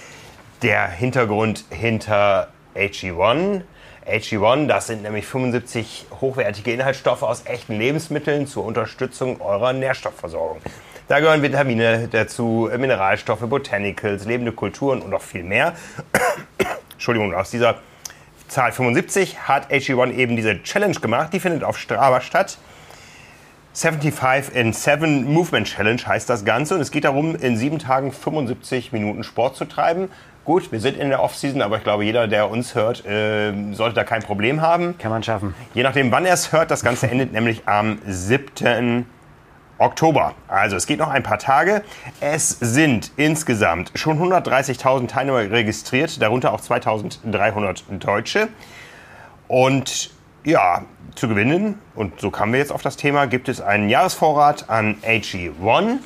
A: der Hintergrund hinter HE1. HE1, das sind nämlich 75 hochwertige Inhaltsstoffe aus echten Lebensmitteln zur Unterstützung eurer Nährstoffversorgung. Da gehören Vitamine dazu, Mineralstoffe, Botanicals, lebende Kulturen und noch viel mehr. <coughs> Entschuldigung, aus dieser Zahl 75 hat HE1 eben diese Challenge gemacht. Die findet auf Strava statt. 75 in 7 Movement Challenge heißt das Ganze. Und es geht darum, in sieben Tagen 75 Minuten Sport zu treiben. Gut, wir sind in der Offseason, aber ich glaube, jeder, der uns hört, äh, sollte da kein Problem haben.
B: Kann man schaffen.
A: Je nachdem, wann er es hört, das Ganze endet nämlich am 7. Oktober. Also es geht noch ein paar Tage. Es sind insgesamt schon 130.000 Teilnehmer registriert, darunter auch 2.300 Deutsche. Und ja, zu gewinnen, und so kamen wir jetzt auf das Thema, gibt es einen Jahresvorrat an AG1.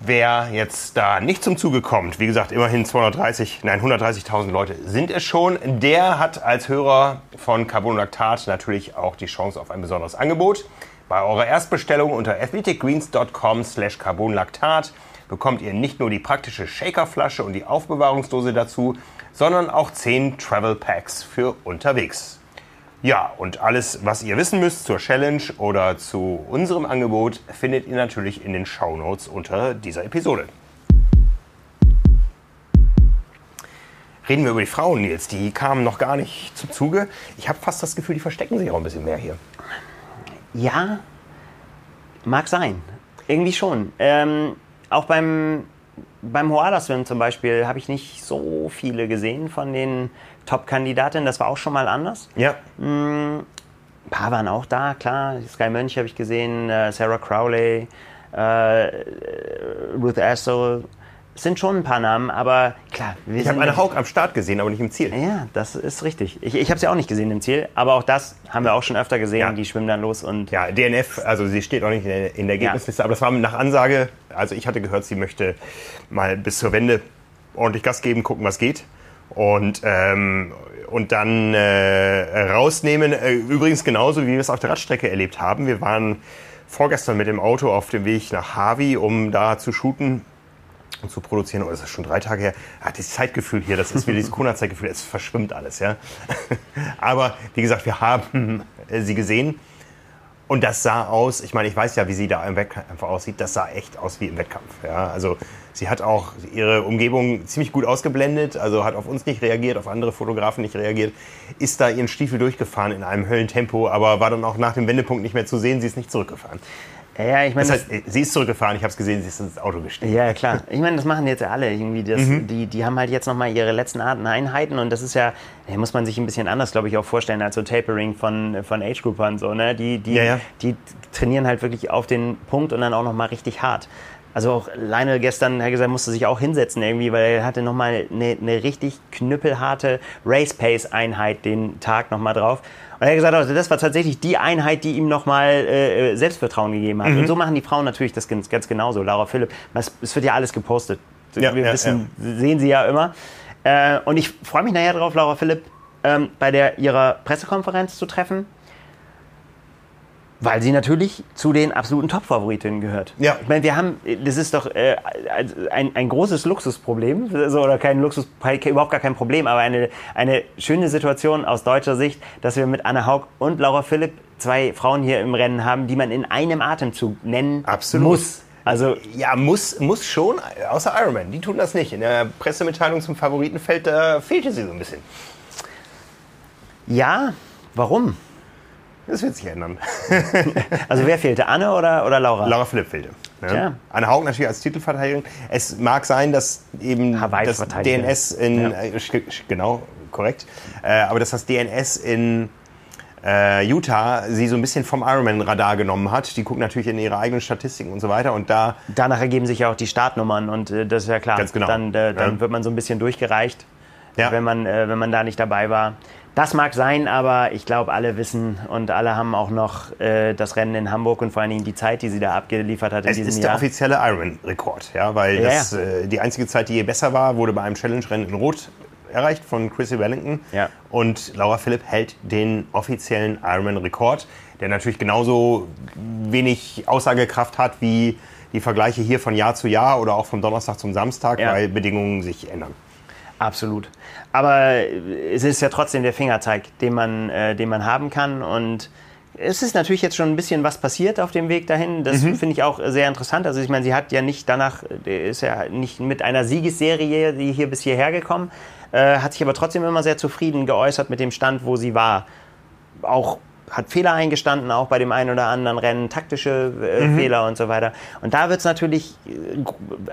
A: Wer jetzt da nicht zum Zuge kommt, wie gesagt, immerhin 230, nein, 130.000 Leute sind es schon, der hat als Hörer von Carbonlactat natürlich auch die Chance auf ein besonderes Angebot. Bei eurer Erstbestellung unter athleticgreens.com slash carbonlactat bekommt ihr nicht nur die praktische Shakerflasche und die Aufbewahrungsdose dazu, sondern auch 10 Travel Packs für unterwegs. Ja, und alles, was ihr wissen müsst zur Challenge oder zu unserem Angebot, findet ihr natürlich in den Shownotes unter dieser Episode. Reden wir über die Frauen, Nils. Die kamen noch gar nicht zum Zuge. Ich habe fast das Gefühl, die verstecken sich auch ein bisschen mehr hier.
B: Ja, mag sein. Irgendwie schon. Ähm, auch beim, beim Hoala-Swim zum Beispiel habe ich nicht so viele gesehen von den Top-Kandidatinnen. Das war auch schon mal anders.
A: Ja,
B: Ein paar waren auch da, klar. Sky Mönch habe ich gesehen, äh, Sarah Crowley, äh, Ruth Astle. Es sind schon ein paar Namen, aber klar.
A: Ich habe eine Haug am Start gesehen, aber nicht im Ziel.
B: Ja, das ist richtig. Ich, ich habe sie auch nicht gesehen im Ziel, aber auch das haben wir auch schon öfter gesehen.
A: Ja.
B: Die schwimmen dann los und
A: Ja, DNF, also sie steht auch nicht in der, in der Ergebnisliste, aber das war nach Ansage. Also ich hatte gehört, sie möchte mal bis zur Wende ordentlich Gas geben, gucken, was geht. Und, ähm, und dann äh, rausnehmen. Äh, übrigens genauso, wie wir es auf der Radstrecke erlebt haben. Wir waren vorgestern mit dem Auto auf dem Weg nach Harvey, um da zu shooten und zu produzieren. Oh, das ist schon drei Tage her. Ah, dieses Zeitgefühl hier, das ist wieder dieses <laughs> Corona-Zeitgefühl, es verschwimmt alles, ja. <laughs> Aber wie gesagt, wir haben äh, sie gesehen. Und das sah aus, ich meine, ich weiß ja, wie sie da im Wettkampf aussieht, das sah echt aus wie im Wettkampf. Ja, also sie hat auch ihre Umgebung ziemlich gut ausgeblendet, also hat auf uns nicht reagiert, auf andere Fotografen nicht reagiert, ist da ihren Stiefel durchgefahren in einem Höllentempo, aber war dann auch nach dem Wendepunkt nicht mehr zu sehen, sie ist nicht zurückgefahren.
B: Ja, ich meine,
A: Das heißt, sie ist zurückgefahren, ich habe es gesehen, sie ist ins Auto gestiegen.
B: Ja, klar. Ich meine, das machen jetzt ja alle irgendwie. Das, die, die haben halt jetzt nochmal ihre letzten Arten Einheiten und das ist ja, da muss man sich ein bisschen anders, glaube ich, auch vorstellen als so Tapering von, von Age-Groupern. So, ne? die, die,
A: Ja, ja.
B: die trainieren halt wirklich auf den Punkt und dann auch nochmal richtig hart. Also auch Lionel gestern, hat gesagt, musste sich auch hinsetzen irgendwie, weil er hatte nochmal eine, eine richtig knüppelharte Race-Pace-Einheit den Tag nochmal drauf. Und er hat gesagt, also das war tatsächlich die Einheit, die ihm nochmal äh, Selbstvertrauen gegeben hat. Und so machen die Frauen natürlich das ganz, ganz genauso. Laura Philipp, es, wird ja alles gepostet.
A: Ja,
B: Wir
A: ja,
B: wissen, sehen sie ja immer. Äh, und ich freue mich nachher drauf, Laura Philipp. Äh, ähm, bei der, ihrer Pressekonferenz zu treffen. Weil sie natürlich zu den absoluten Top-Favoritinnen gehört.
A: Ja.
B: Ich meine, wir haben, das ist doch äh, ein, ein großes Luxusproblem, also, oder kein Luxus, überhaupt gar kein Problem, aber eine, eine schöne Situation aus deutscher Sicht, dass wir mit Anne Haug und Laura Philipp zwei Frauen hier im Rennen haben, die man in einem Atemzug nennen
A: Absolut.
B: muss. Also
A: Ja, muss, muss schon, außer Ironman. Die tun das nicht. In der Pressemitteilung zum Favoritenfeld da fehlte sie so ein bisschen.
B: ja, warum?
A: Das wird sich ändern. <laughs>
B: Also wer fehlte, Anne oder, oder Laura?
A: Laura Philipp fehlte. Ne?
B: Tja.
A: Anne Haug natürlich als Titelverteidigerin. Es mag sein, dass eben
B: Hawaii
A: das. DNS in,
B: Ja.
A: äh, genau, korrekt, äh, aber dass das DNS in äh, Utah sie so ein bisschen vom Ironman-Radar genommen hat. Die gucken natürlich in ihre eigenen Statistiken und so weiter und da
B: Danach ergeben sich ja auch die Startnummern und äh, das ist ja klar.
A: Ganz genau.
B: Dann, äh, dann
A: Ja.
B: wird man so ein bisschen durchgereicht,
A: Ja.
B: wenn, man, äh, wenn man da nicht dabei war. Das mag sein, aber ich glaube, alle wissen und alle haben auch noch äh, das Rennen in Hamburg und vor allen Dingen die Zeit, die sie da abgeliefert hat in
A: Es
B: diesem
A: ist der
B: Jahr.
A: offizielle Ironman-Rekord, ja, weil
B: Ja,
A: das, Äh, die einzige Zeit, die je besser war, wurde bei einem Challenge-Rennen in Rot erreicht von Chrissy Wellington.
B: Ja.
A: Und Laura Philipp hält den offiziellen Ironman-Rekord, der natürlich genauso wenig Aussagekraft hat wie die Vergleiche hier von Jahr zu Jahr oder auch vom Donnerstag zum Samstag,
B: Ja.
A: weil Bedingungen sich ändern.
B: Absolut. Aber es ist ja trotzdem der Fingerzeig, den man, äh, den man haben kann. Und es ist natürlich jetzt schon ein bisschen was passiert auf dem Weg dahin. Das finde ich auch sehr interessant. Also ich meine, sie hat ja nicht danach, äh, ist ja nicht mit einer Siegesserie die hier bis hierher gekommen, äh, hat sich aber trotzdem immer sehr zufrieden geäußert mit dem Stand, wo sie war. Auch hat Fehler eingestanden, auch bei dem einen oder anderen Rennen, taktische äh, Fehler und so weiter. Und da wird es natürlich äh,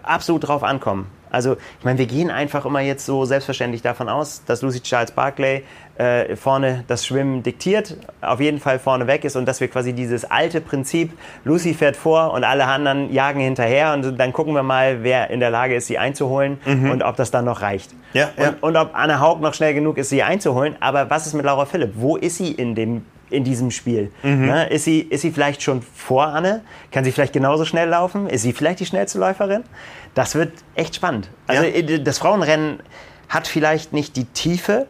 B: absolut drauf ankommen. Also, ich meine, wir gehen einfach immer jetzt so selbstverständlich davon aus, dass Lucy Charles Barclay äh, vorne das Schwimmen diktiert, auf jeden Fall vorne weg ist und dass wir quasi dieses alte Prinzip, Lucy fährt vor und alle anderen jagen hinterher und dann gucken wir mal, wer in der Lage ist, sie einzuholen und ob das dann noch reicht.
A: Ja,
B: und,
A: ja.
B: und ob Anne Haug noch schnell genug ist, sie einzuholen. Aber was ist mit Laura Philipp? Wo ist sie in dem in diesem Spiel?
A: Mhm.
B: Ne? Ist, sie, ist sie vielleicht schon vor Anne? Kann sie vielleicht genauso schnell laufen? Ist sie vielleicht die schnellste Läuferin? Das wird echt spannend. Also
A: Ja.
B: äh, das Frauenrennen hat vielleicht nicht die Tiefe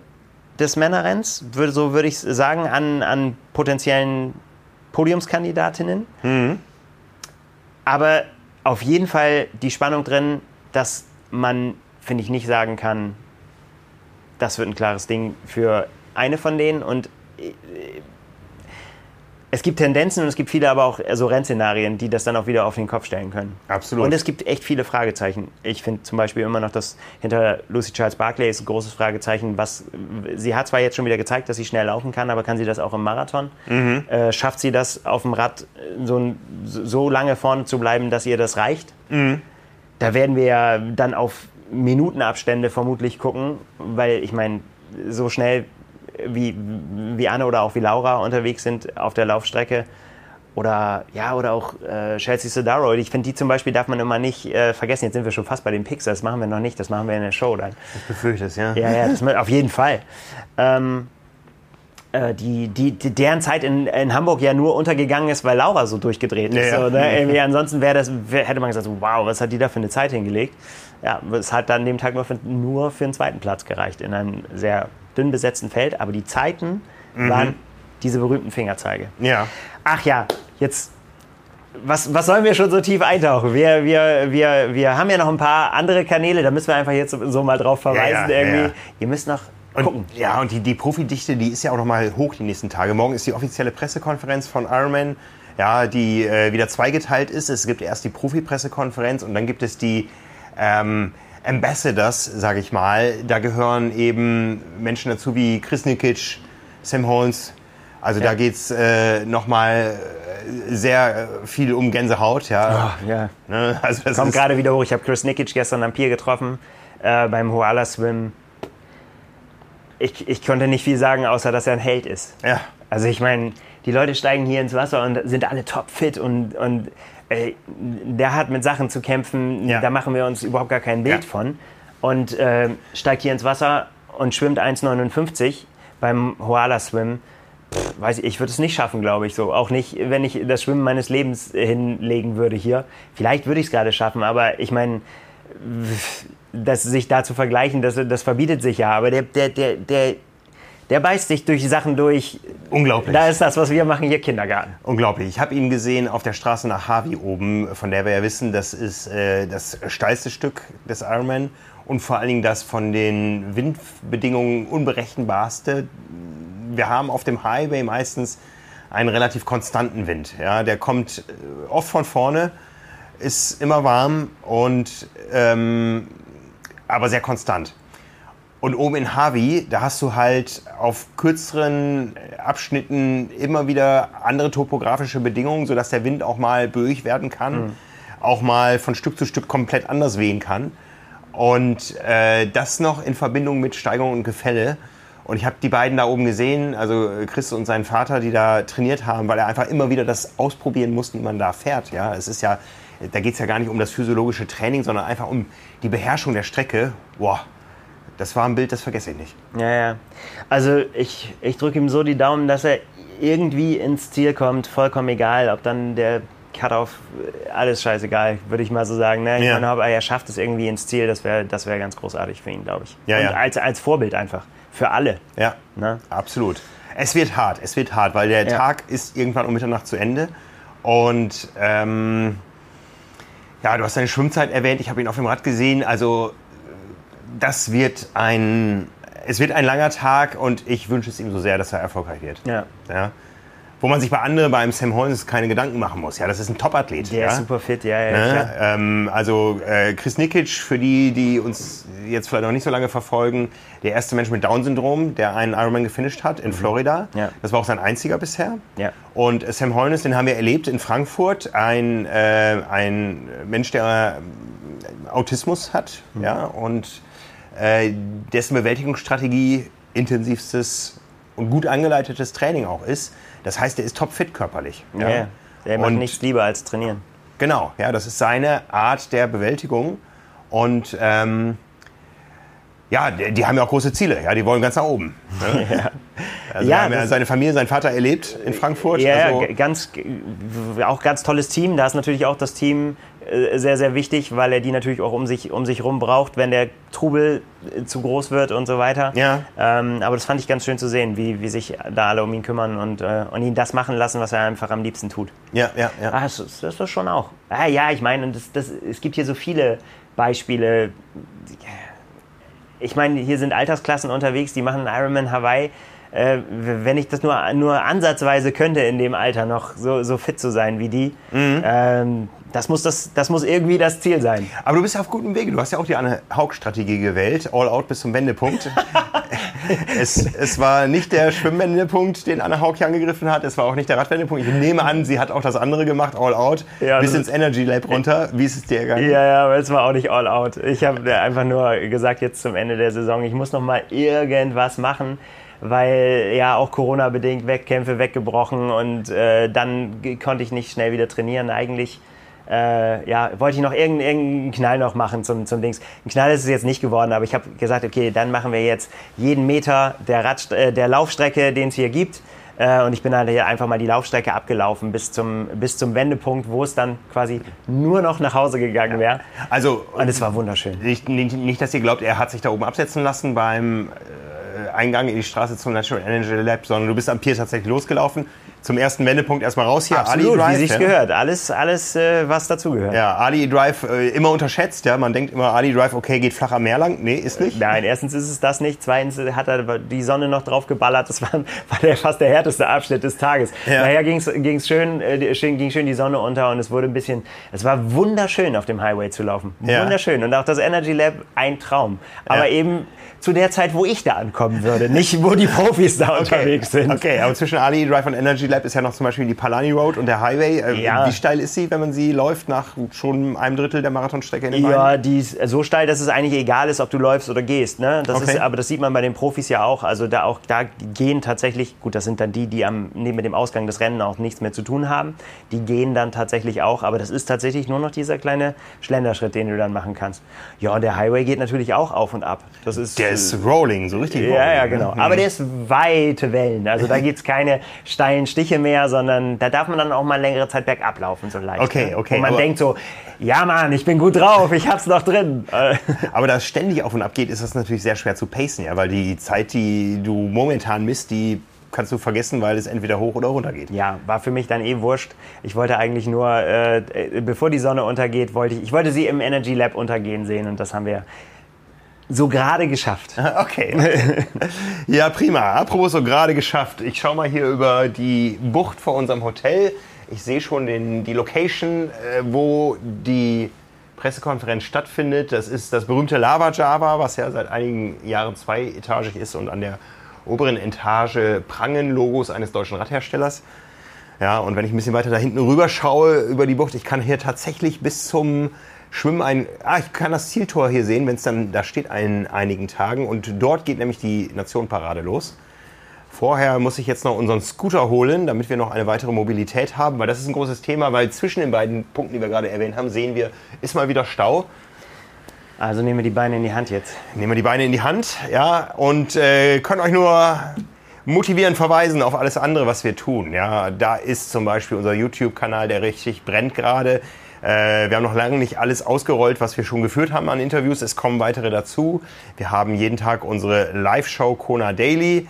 B: des Männerrenns, würde, so würde ich sagen, an, an potenziellen Podiumskandidatinnen.
A: Mhm.
B: Aber auf jeden Fall die Spannung drin, dass man, finde ich, nicht sagen kann, das wird ein klares Ding für eine von denen. Und äh, es gibt Tendenzen und es gibt viele aber auch so Rennszenarien, die das dann auch wieder auf den Kopf stellen können.
A: Absolut.
B: Und es gibt echt viele Fragezeichen. Ich finde zum Beispiel immer noch, dass hinter Lucy Charles Barclay ist ein großes Fragezeichen. Was, sie hat zwar jetzt schon wieder gezeigt, dass sie schnell laufen kann, aber kann sie das auch im Marathon? Äh, schafft sie das auf dem Rad äh, so, so lange vorne zu bleiben, dass ihr das reicht? Da werden wir ja dann auf Minutenabstände vermutlich gucken, weil ich meine, so schnell wie, wie Anne oder auch wie Laura unterwegs sind auf der Laufstrecke. Oder ja, oder auch äh, Chelsea Sodaro. Ich finde, die zum Beispiel darf man immer nicht äh, vergessen. Jetzt sind wir schon fast bei den Picks, das machen wir noch nicht, das machen wir in der Show dann.
A: Befürchtest, ja.
B: Ja, ja, das auf jeden Fall. Ähm, äh, die, die, deren Zeit in, in Hamburg ja nur untergegangen ist, weil Laura so durchgedreht ist.
A: Ja, ja.
B: So, ne? Ansonsten wäre das, wär, hätte man gesagt, so, wow, was hat die da für eine Zeit hingelegt? Ja, es hat dann an dem Tag nur für, nur für den zweiten Platz gereicht in einem sehr dünn besetzten Feld. Aber die Zeiten waren diese berühmten Fingerzeige.
A: Ja.
B: Ach ja, jetzt. Was, was sollen wir schon so tief eintauchen? Wir, wir, wir, wir haben ja noch ein paar andere Kanäle, da müssen wir einfach jetzt so mal drauf verweisen.
A: Ja, ja,
B: irgendwie.
A: ja.
B: Ihr müsst noch
A: Und,
B: gucken.
A: Ja, und die, die Profidichte, die ist ja auch noch mal hoch die nächsten Tage. Morgen ist die offizielle Pressekonferenz von Ironman, ja, die äh, wieder zweigeteilt ist. Es gibt erst die Profi-Pressekonferenz und dann gibt es die ähm, Ambassadors, sage ich mal. Da gehören eben Menschen dazu wie Chris Nikic, Sam Holmes. Also da geht's äh, noch mal äh, sehr äh, viel um Gänsehaut. Ja.
B: ja.
A: Ne? Also das
B: Kommt gerade wieder hoch. Ich habe Chris Nikic gestern am Pier getroffen äh, beim Hoala Swim. Ich, ich konnte nicht viel sagen, außer dass er ein Held ist.
A: ja.
B: Also ich meine, die Leute steigen hier ins Wasser und sind alle topfit und, und äh, der hat mit Sachen zu kämpfen,
A: Ja.
B: da machen wir uns überhaupt gar kein Bild
A: Ja.
B: von. Und äh, steigt hier ins Wasser und schwimmt 1,59 beim Hoala Swim. Pff, weiß ich, ich würde es nicht schaffen, glaube ich so. Auch nicht, wenn ich das Schwimmen meines Lebens hinlegen würde hier. Vielleicht würde ich es gerade schaffen, aber ich meine, das sich da zu vergleichen, das, das verbietet sich ja. Aber der, der, der, der, Der beißt sich durch Sachen durch.
A: Unglaublich.
B: Da ist das, was wir machen, hier Kindergarten.
A: Unglaublich. Ich habe ihn gesehen auf der Straße nach Harvey oben, von der wir ja wissen, das ist äh, das steilste Stück des Ironman und vor allen Dingen das von den Windbedingungen unberechenbarste. Wir haben auf dem Highway meistens einen relativ konstanten Wind. Ja, der kommt äh, oft von vorne, ist immer warm und ähm, aber sehr konstant. Und oben in Harvey, da hast du halt auf kürzeren Abschnitten immer wieder andere topografische Bedingungen, sodass der Wind auch mal böig werden kann, mhm. auch mal von Stück zu Stück komplett anders wehen kann. Und äh, das noch in Verbindung mit Steigung und Gefälle. Und ich habe die beiden da oben gesehen, also Chris und sein Vater, die da trainiert haben, weil er einfach immer wieder das ausprobieren musste, wie man da fährt. Ja, es ist ja, da geht es ja gar nicht um das physiologische Training, sondern einfach um die Beherrschung der Strecke. Boah, das war ein Bild, das vergesse ich nicht.
B: Ja, ja. Also ich, ich drücke ihm so die Daumen, dass er irgendwie ins Ziel kommt, vollkommen egal, ob dann der Cut-Off, alles scheißegal, würde ich mal so sagen. Ne? Ich ja. meine, aber er schafft es irgendwie ins Ziel, das wäre das wär ganz großartig für ihn, glaube ich.
A: Ja,
B: Und
A: ja.
B: Als, als Vorbild einfach, für alle.
A: Ja, ne? absolut. Es wird hart, es wird hart, weil der ja. Tag ist irgendwann um Mitternacht zu Ende. Und ähm, ja, du hast deine Schwimmzeit erwähnt, ich habe ihn auf dem Rad gesehen. Also das wird ein, es wird ein langer Tag und ich wünsche es ihm so sehr, dass er erfolgreich wird.
B: Ja.
A: ja? Wo man sich bei anderen, beim Sam Holmes, keine Gedanken machen muss. Ja, das ist ein Top-Athlet.
B: Der
A: ja?
B: ist super fit, ja, ja.
A: Ne? Ähm, also äh, Chris Nikic, für die, die uns jetzt vielleicht noch nicht so lange verfolgen, der erste Mensch mit Down-Syndrom, der einen Ironman gefinisht hat in mhm. Florida.
B: Ja.
A: Das war auch sein einziger bisher.
B: Ja.
A: Und Sam Holmes, den haben wir erlebt in Frankfurt. Ein, äh, ein Mensch, der Autismus hat. Mhm. Ja, und äh, dessen Bewältigungsstrategie intensivstes und gut angeleitetes Training auch ist. Das heißt, er ist topfit körperlich.
B: Ja, ja. Der macht und nichts lieber als trainieren.
A: Genau, ja, das ist seine Art der Bewältigung. Und ähm, ja, die, die, haben ja auch große Ziele. Ja, die wollen ganz nach oben. Ne? <laughs> ja. Also ja, haben ja seine Familie, seinen Vater erlebt in Frankfurt.
B: Ja, also ganz, auch ganz tolles Team. Da ist natürlich auch das Team äh, sehr, sehr wichtig, weil er die natürlich auch um sich, um sich rum braucht, wenn der Trubel äh, zu groß wird und so weiter.
A: Ja.
B: Ähm, aber das fand ich ganz schön zu sehen, wie, wie sich da alle um ihn kümmern und, äh, und ihn das machen lassen, was er einfach am liebsten tut.
A: Ja, ja, ja.
B: Ah, das, das ist das schon auch. Ah, ja, ich meine, das, das, es gibt hier so viele Beispiele. Ich meine, hier sind Altersklassen unterwegs, die machen Ironman Hawaii äh, wenn ich das nur, nur ansatzweise könnte in dem Alter noch so, so fit zu sein wie die, mhm. ähm, das muss, das, das muss irgendwie das Ziel sein.
A: Aber du bist ja auf gutem Wege. Du hast ja auch die Anne Haug-Strategie gewählt. All out bis zum Wendepunkt. <laughs> es, es war nicht der Schwimmwendepunkt, den Anne Haug hier angegriffen hat. Es war auch nicht der Radwendepunkt. Ich nehme an, sie hat auch das andere gemacht, All out. Ja, bis ins Energy Lab runter. Wie ist es dir gegangen?
B: Ja, ja, aber es war auch nicht All out. Ich habe einfach nur gesagt, jetzt zum Ende der Saison, ich muss noch mal irgendwas machen weil ja auch Corona-bedingt Wettkämpfe weggebrochen und äh, dann konnte ich nicht schnell wieder trainieren. Eigentlich äh, ja, wollte ich noch irgendeinen, irgendeinen Knall noch machen zum, zum Dings. Ein Knall ist es jetzt nicht geworden, aber ich habe gesagt, okay, dann machen wir jetzt jeden Meter der, Rad, äh, der Laufstrecke, den es hier gibt. Äh, und ich bin dann hier einfach mal die Laufstrecke abgelaufen bis zum, bis zum Wendepunkt, wo es dann quasi nur noch nach Hause gegangen wäre.
A: Also,
B: und es war wunderschön.
A: Nicht, nicht, nicht, dass ihr glaubt, er hat sich da oben absetzen lassen beim äh, Eingang in die Straße zum Natural Energy Lab, sondern du bist am Pier tatsächlich losgelaufen. Zum ersten Wendepunkt erstmal raus hier.
B: Absolut, Ali Drive, wie sich's ja. gehört. Alles, alles äh, was dazugehört.
A: Ja, Ali Drive äh, immer unterschätzt. Ja, man denkt immer, Ali Drive, okay, geht flach am Meer lang. Nee, ist nicht.
B: Nein, erstens ist es das nicht. Zweitens hat er die Sonne noch drauf geballert. Das war, <laughs> war der, fast der härteste Abschnitt des Tages. Ja. Daher ging's, ging's schön, äh, ging schön die Sonne unter und es wurde ein bisschen. Es war wunderschön auf dem Highway zu laufen. Ja. Wunderschön und auch das Energy Lab ein Traum. Aber ja. eben zu der Zeit, wo ich da ankommen würde, nicht wo die Profis da <laughs> okay. unterwegs sind.
A: Okay, aber zwischen Ali Drive und Energy Lab ist ja noch zum Beispiel die Palani Road und der Highway. Äh, ja. Wie steil ist sie, wenn man sie läuft, nach schon einem Drittel der Marathonstrecke in den
B: Ja, die ist so steil, dass es eigentlich egal ist, ob du läufst oder gehst. Ne? Das okay. ist, aber das sieht man bei den Profis ja auch. Also da, auch, da gehen tatsächlich, gut, das sind dann die, die am, neben dem Ausgang des Rennen auch nichts mehr zu tun haben. Die gehen dann tatsächlich auch, aber das ist tatsächlich nur noch dieser kleine Schlenderschritt, den du dann machen kannst. Ja, und der Highway geht natürlich auch auf und ab.
A: Das ist, der ist rolling, so richtig rolling.
B: Ja, ja, genau. Mhm. Aber der ist weite Wellen. Also da gibt es keine steilen Stiche Schliche mehr, sondern da darf man dann auch mal längere Zeit bergab laufen, so leicht.
A: Okay,
B: ne?
A: okay,
B: Und man denkt so, ja Mann, ich bin gut drauf, ich hab's noch drin. <laughs>
A: Aber da es ständig auf und ab geht, ist das natürlich sehr schwer zu pacen, ja, weil die Zeit, die du momentan misst, die kannst du vergessen, weil es entweder hoch oder runter geht.
B: Ja, war für mich dann eh wurscht. Ich wollte eigentlich nur, äh, äh, bevor die Sonne untergeht, wollte ich, ich wollte sie im Energy Lab untergehen sehen und das haben wir so gerade geschafft. <laughs>
A: Okay. ja, prima. Apropos so gerade geschafft. Ich schaue mal hier über die Bucht vor unserem Hotel. Ich sehe schon den, die Location, äh, wo die Pressekonferenz stattfindet. Das ist das berühmte Lava Java, was ja seit einigen Jahren zweietagig ist und an der oberen Etage prangen Logos eines deutschen Radherstellers. Ja, und wenn ich ein bisschen weiter da hinten rüber schaue über die Bucht, ich kann hier tatsächlich bis zum Schwimmen ein. Ah, ich kann das Zieltor hier sehen, wenn es dann da steht in einigen Tagen. Und dort geht nämlich die Nationenparade los. Vorher muss ich jetzt noch unseren Scooter holen, damit wir noch eine weitere Mobilität haben, weil das ist ein großes Thema, weil zwischen den beiden Punkten, die wir gerade erwähnt haben, sehen wir, ist mal wieder Stau.
B: Also nehmen wir die Beine in die Hand jetzt.
A: Nehmen wir die Beine in die Hand, ja, und äh, können euch nur motivieren, verweisen auf alles andere, was wir tun. Ja, da ist zum Beispiel unser YouTube-Kanal, der richtig brennt gerade. Äh, wir haben noch lange nicht alles ausgerollt, was wir schon geführt haben an Interviews. Es kommen weitere dazu. Wir haben jeden Tag unsere Live-Show Kona Daily.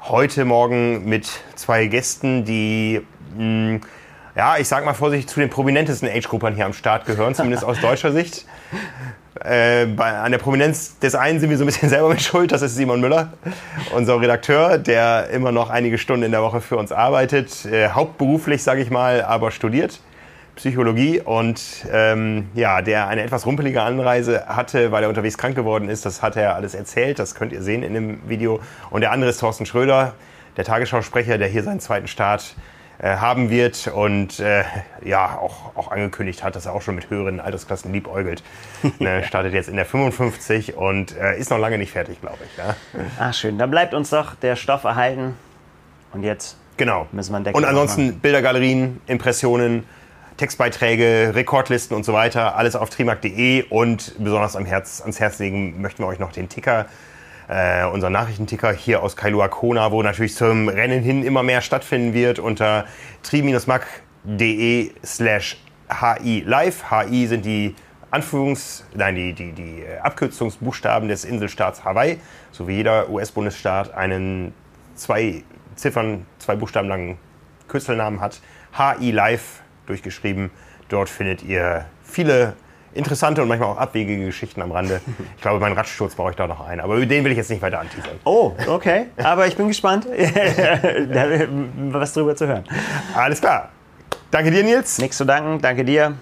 A: Heute Morgen mit zwei Gästen, die mh, ja, ich sag mal vorsichtig, zu den prominentesten Age-Gruppern hier am Start gehören, zumindest aus deutscher Sicht. <laughs> Äh, bei, an der Prominenz des einen sind wir so ein bisschen <laughs> selber mit schuld. Das ist Simon Müller, unser Redakteur, der immer noch einige Stunden in der Woche für uns arbeitet. Äh, hauptberuflich, sage ich mal, aber studiert Psychologie und ähm, ja, der eine etwas rumpelige Anreise hatte, weil er unterwegs krank geworden ist. Das hat er alles erzählt. Das könnt ihr sehen in dem Video. Und der andere ist Thorsten Schröder, der Tagesschausprecher, der hier seinen zweiten Start äh, haben wird und äh, ja auch, auch angekündigt hat, dass er auch schon mit höheren Altersklassen liebäugelt. <laughs> ne, startet jetzt in der 55 und äh, ist noch lange nicht fertig, glaube ich. Ja?
B: Ach schön, da bleibt uns doch der Stoff erhalten. Und jetzt
A: Genau. Und ansonsten Bildergalerien, Impressionen, Textbeiträge, Rekordlisten und so weiter, alles auf trimark.de und besonders am Herz, ans Herz legen möchten wir euch noch den Ticker, äh, unseren Nachrichtenticker hier aus Kailua Kona, wo natürlich zum Rennen hin immer mehr stattfinden wird unter tri-mac.de slash hi live. HI sind die Anführungs-, nein, die, die, die Abkürzungsbuchstaben des Inselstaats Hawaii, so wie jeder US-Bundesstaat einen zwei Ziffern, zwei Buchstaben langen Kürzelnamen hat. HI Live durchgeschrieben. Dort findet ihr viele interessante und manchmal auch abwegige Geschichten am Rande. <laughs> Ich glaube, mein Radsturz brauche ich da noch einen, aber über den will ich jetzt nicht weiter anteasern.
B: Oh, okay. Aber ich bin gespannt, <laughs> was drüber zu hören.
A: Alles klar. Danke dir, Nils.
B: Nichts zu danken, danke dir.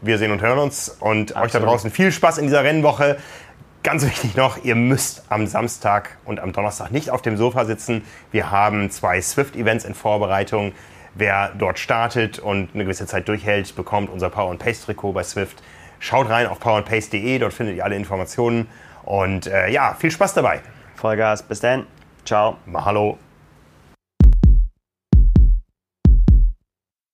A: Wir sehen und hören uns und euch da
B: Absolut.
A: draußen viel Spaß in dieser Rennwoche. Ganz wichtig noch, ihr müsst am Samstag und am Donnerstag nicht auf dem Sofa sitzen. Wir haben zwei Swift-Events in Vorbereitung. Wer dort startet und eine gewisse Zeit durchhält, bekommt unser Power and Pace Trikot bei Swift. Schaut rein auf powerandpace.de, dort findet ihr alle Informationen. Und äh, ja, viel Spaß dabei.
B: Vollgas, bis dann. Ciao.
A: Mahalo.